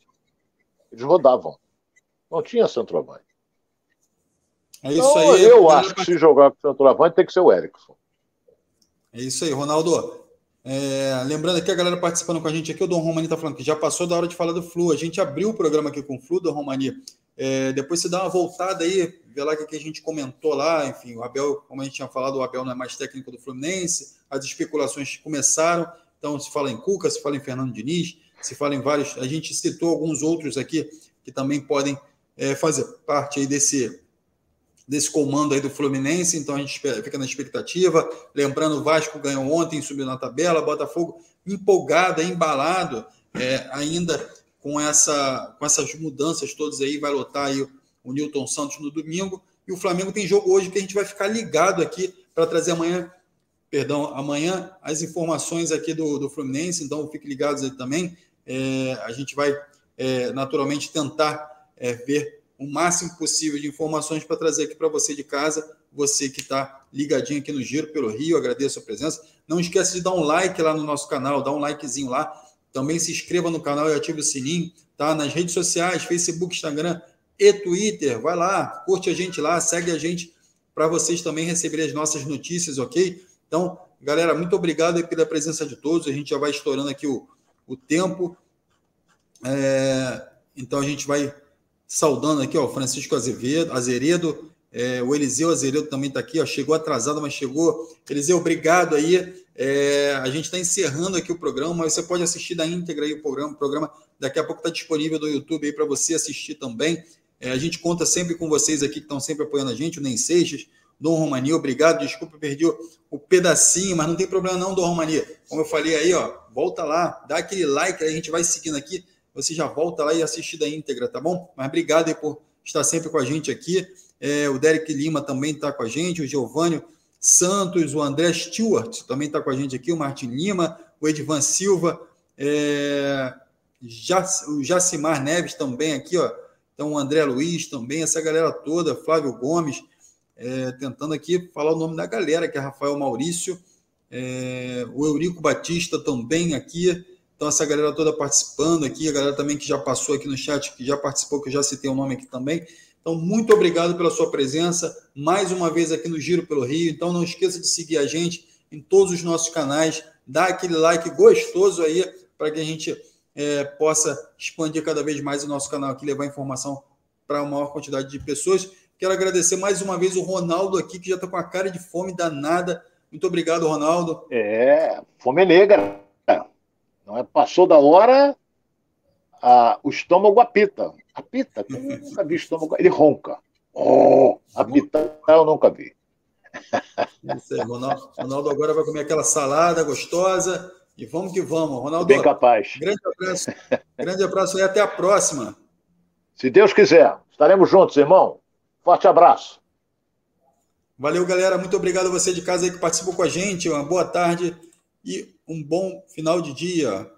Eles rodavam. Não tinha centroavante. É isso então, aí. Eu acho que se jogar com centroavante tem que ser o Erickson. É isso aí, Ronaldo. É, lembrando aqui a galera participando com a gente aqui, o Dom Romani está falando que já passou da hora de falar do Flu. A gente abriu o programa aqui com o Flu, Dom Romani. É, depois você dá uma voltada aí, vê lá o que a gente comentou lá. Enfim, o Abel, como a gente tinha falado, o Abel não é mais técnico do Fluminense. As especulações começaram. Então, se fala em Cuca, se fala em Fernando Diniz, se fala em vários. A gente citou alguns outros aqui que também podem é, fazer parte aí desse, desse comando aí do Fluminense, então a gente fica na expectativa. Lembrando, o Vasco ganhou ontem, subiu na tabela, Botafogo empolgado, embalado, é, ainda com, essa, com essas mudanças todas aí, vai lotar aí o Newton Santos no domingo. E o Flamengo tem jogo hoje que a gente vai ficar ligado aqui para trazer amanhã, perdão, amanhã as informações aqui do, do Fluminense, então fique ligados aí também. É, a gente vai é, naturalmente tentar é, ver o máximo possível de informações para trazer aqui para você de casa, você que está ligadinho aqui no Giro pelo Rio, agradeço a presença. Não esqueça de dar um like lá no nosso canal, dá um likezinho lá. Também se inscreva no canal e ative o sininho, tá? Nas redes sociais, Facebook, Instagram e Twitter. Vai lá, curte a gente lá, segue a gente para vocês também receberem as nossas notícias, ok? Então, galera, muito obrigado pela presença de todos. A gente já vai estourando aqui o, o tempo. É, então, a gente vai saudando aqui, ó, Francisco Azevedo, Azeredo, é, o Eliseu Azeredo também está aqui, ó, chegou atrasado, mas chegou. Eliseu, obrigado aí. É, a gente está encerrando aqui o programa, mas você pode assistir da íntegra aí o programa. O programa daqui a pouco está disponível no YouTube aí para você assistir também. É, a gente conta sempre com vocês aqui que estão sempre apoiando a gente, o Nem Seixas, Dom Romani, obrigado. Desculpa, perdi o, pedacinho, mas não tem problema não, Dom Romani. Como eu falei aí, ó, volta lá, dá aquele like, aí a gente vai seguindo aqui você já volta lá e assiste da íntegra, tá bom? Mas obrigado aí por estar sempre com a gente aqui. É, o Derek Lima também está com a gente, o Giovanni Santos, o André Stewart também está com a gente aqui, o Martin Lima, o Edvan Silva, é, o Jacimar Neves também aqui, ó. Então, o André Luiz também, essa galera toda, Flávio Gomes, é, tentando aqui falar o nome da galera, que é Rafael Maurício, é, o Eurico Batista também aqui, então, essa galera toda participando aqui, a galera também que já passou aqui no chat, que já participou, que eu já citei o nome aqui também. Então, muito obrigado pela sua presença, mais uma vez aqui no Giro pelo Rio. Então, não esqueça de seguir a gente em todos os nossos canais, dar aquele like gostoso aí, para que a gente é, possa expandir cada vez mais o nosso canal aqui, levar informação para a maior quantidade de pessoas. Quero agradecer mais uma vez o Ronaldo aqui, que já está com a cara de fome danada. Muito obrigado, Ronaldo. É, fome negra. Não é, passou da hora, a, o estômago apita. Apita? Eu nunca vi estômago. Ele ronca. Oh, apitar eu nunca vi. Isso aí, Ronaldo, Ronaldo agora vai comer aquela salada gostosa e vamos que vamos. Ronaldo, Bem capaz. Grande abraço. grande abraço e até a próxima. Se Deus quiser. Estaremos juntos, irmão. Forte abraço. Valeu, galera. Muito obrigado a você de casa aí que participou com a gente. Uma boa tarde e um bom final de dia.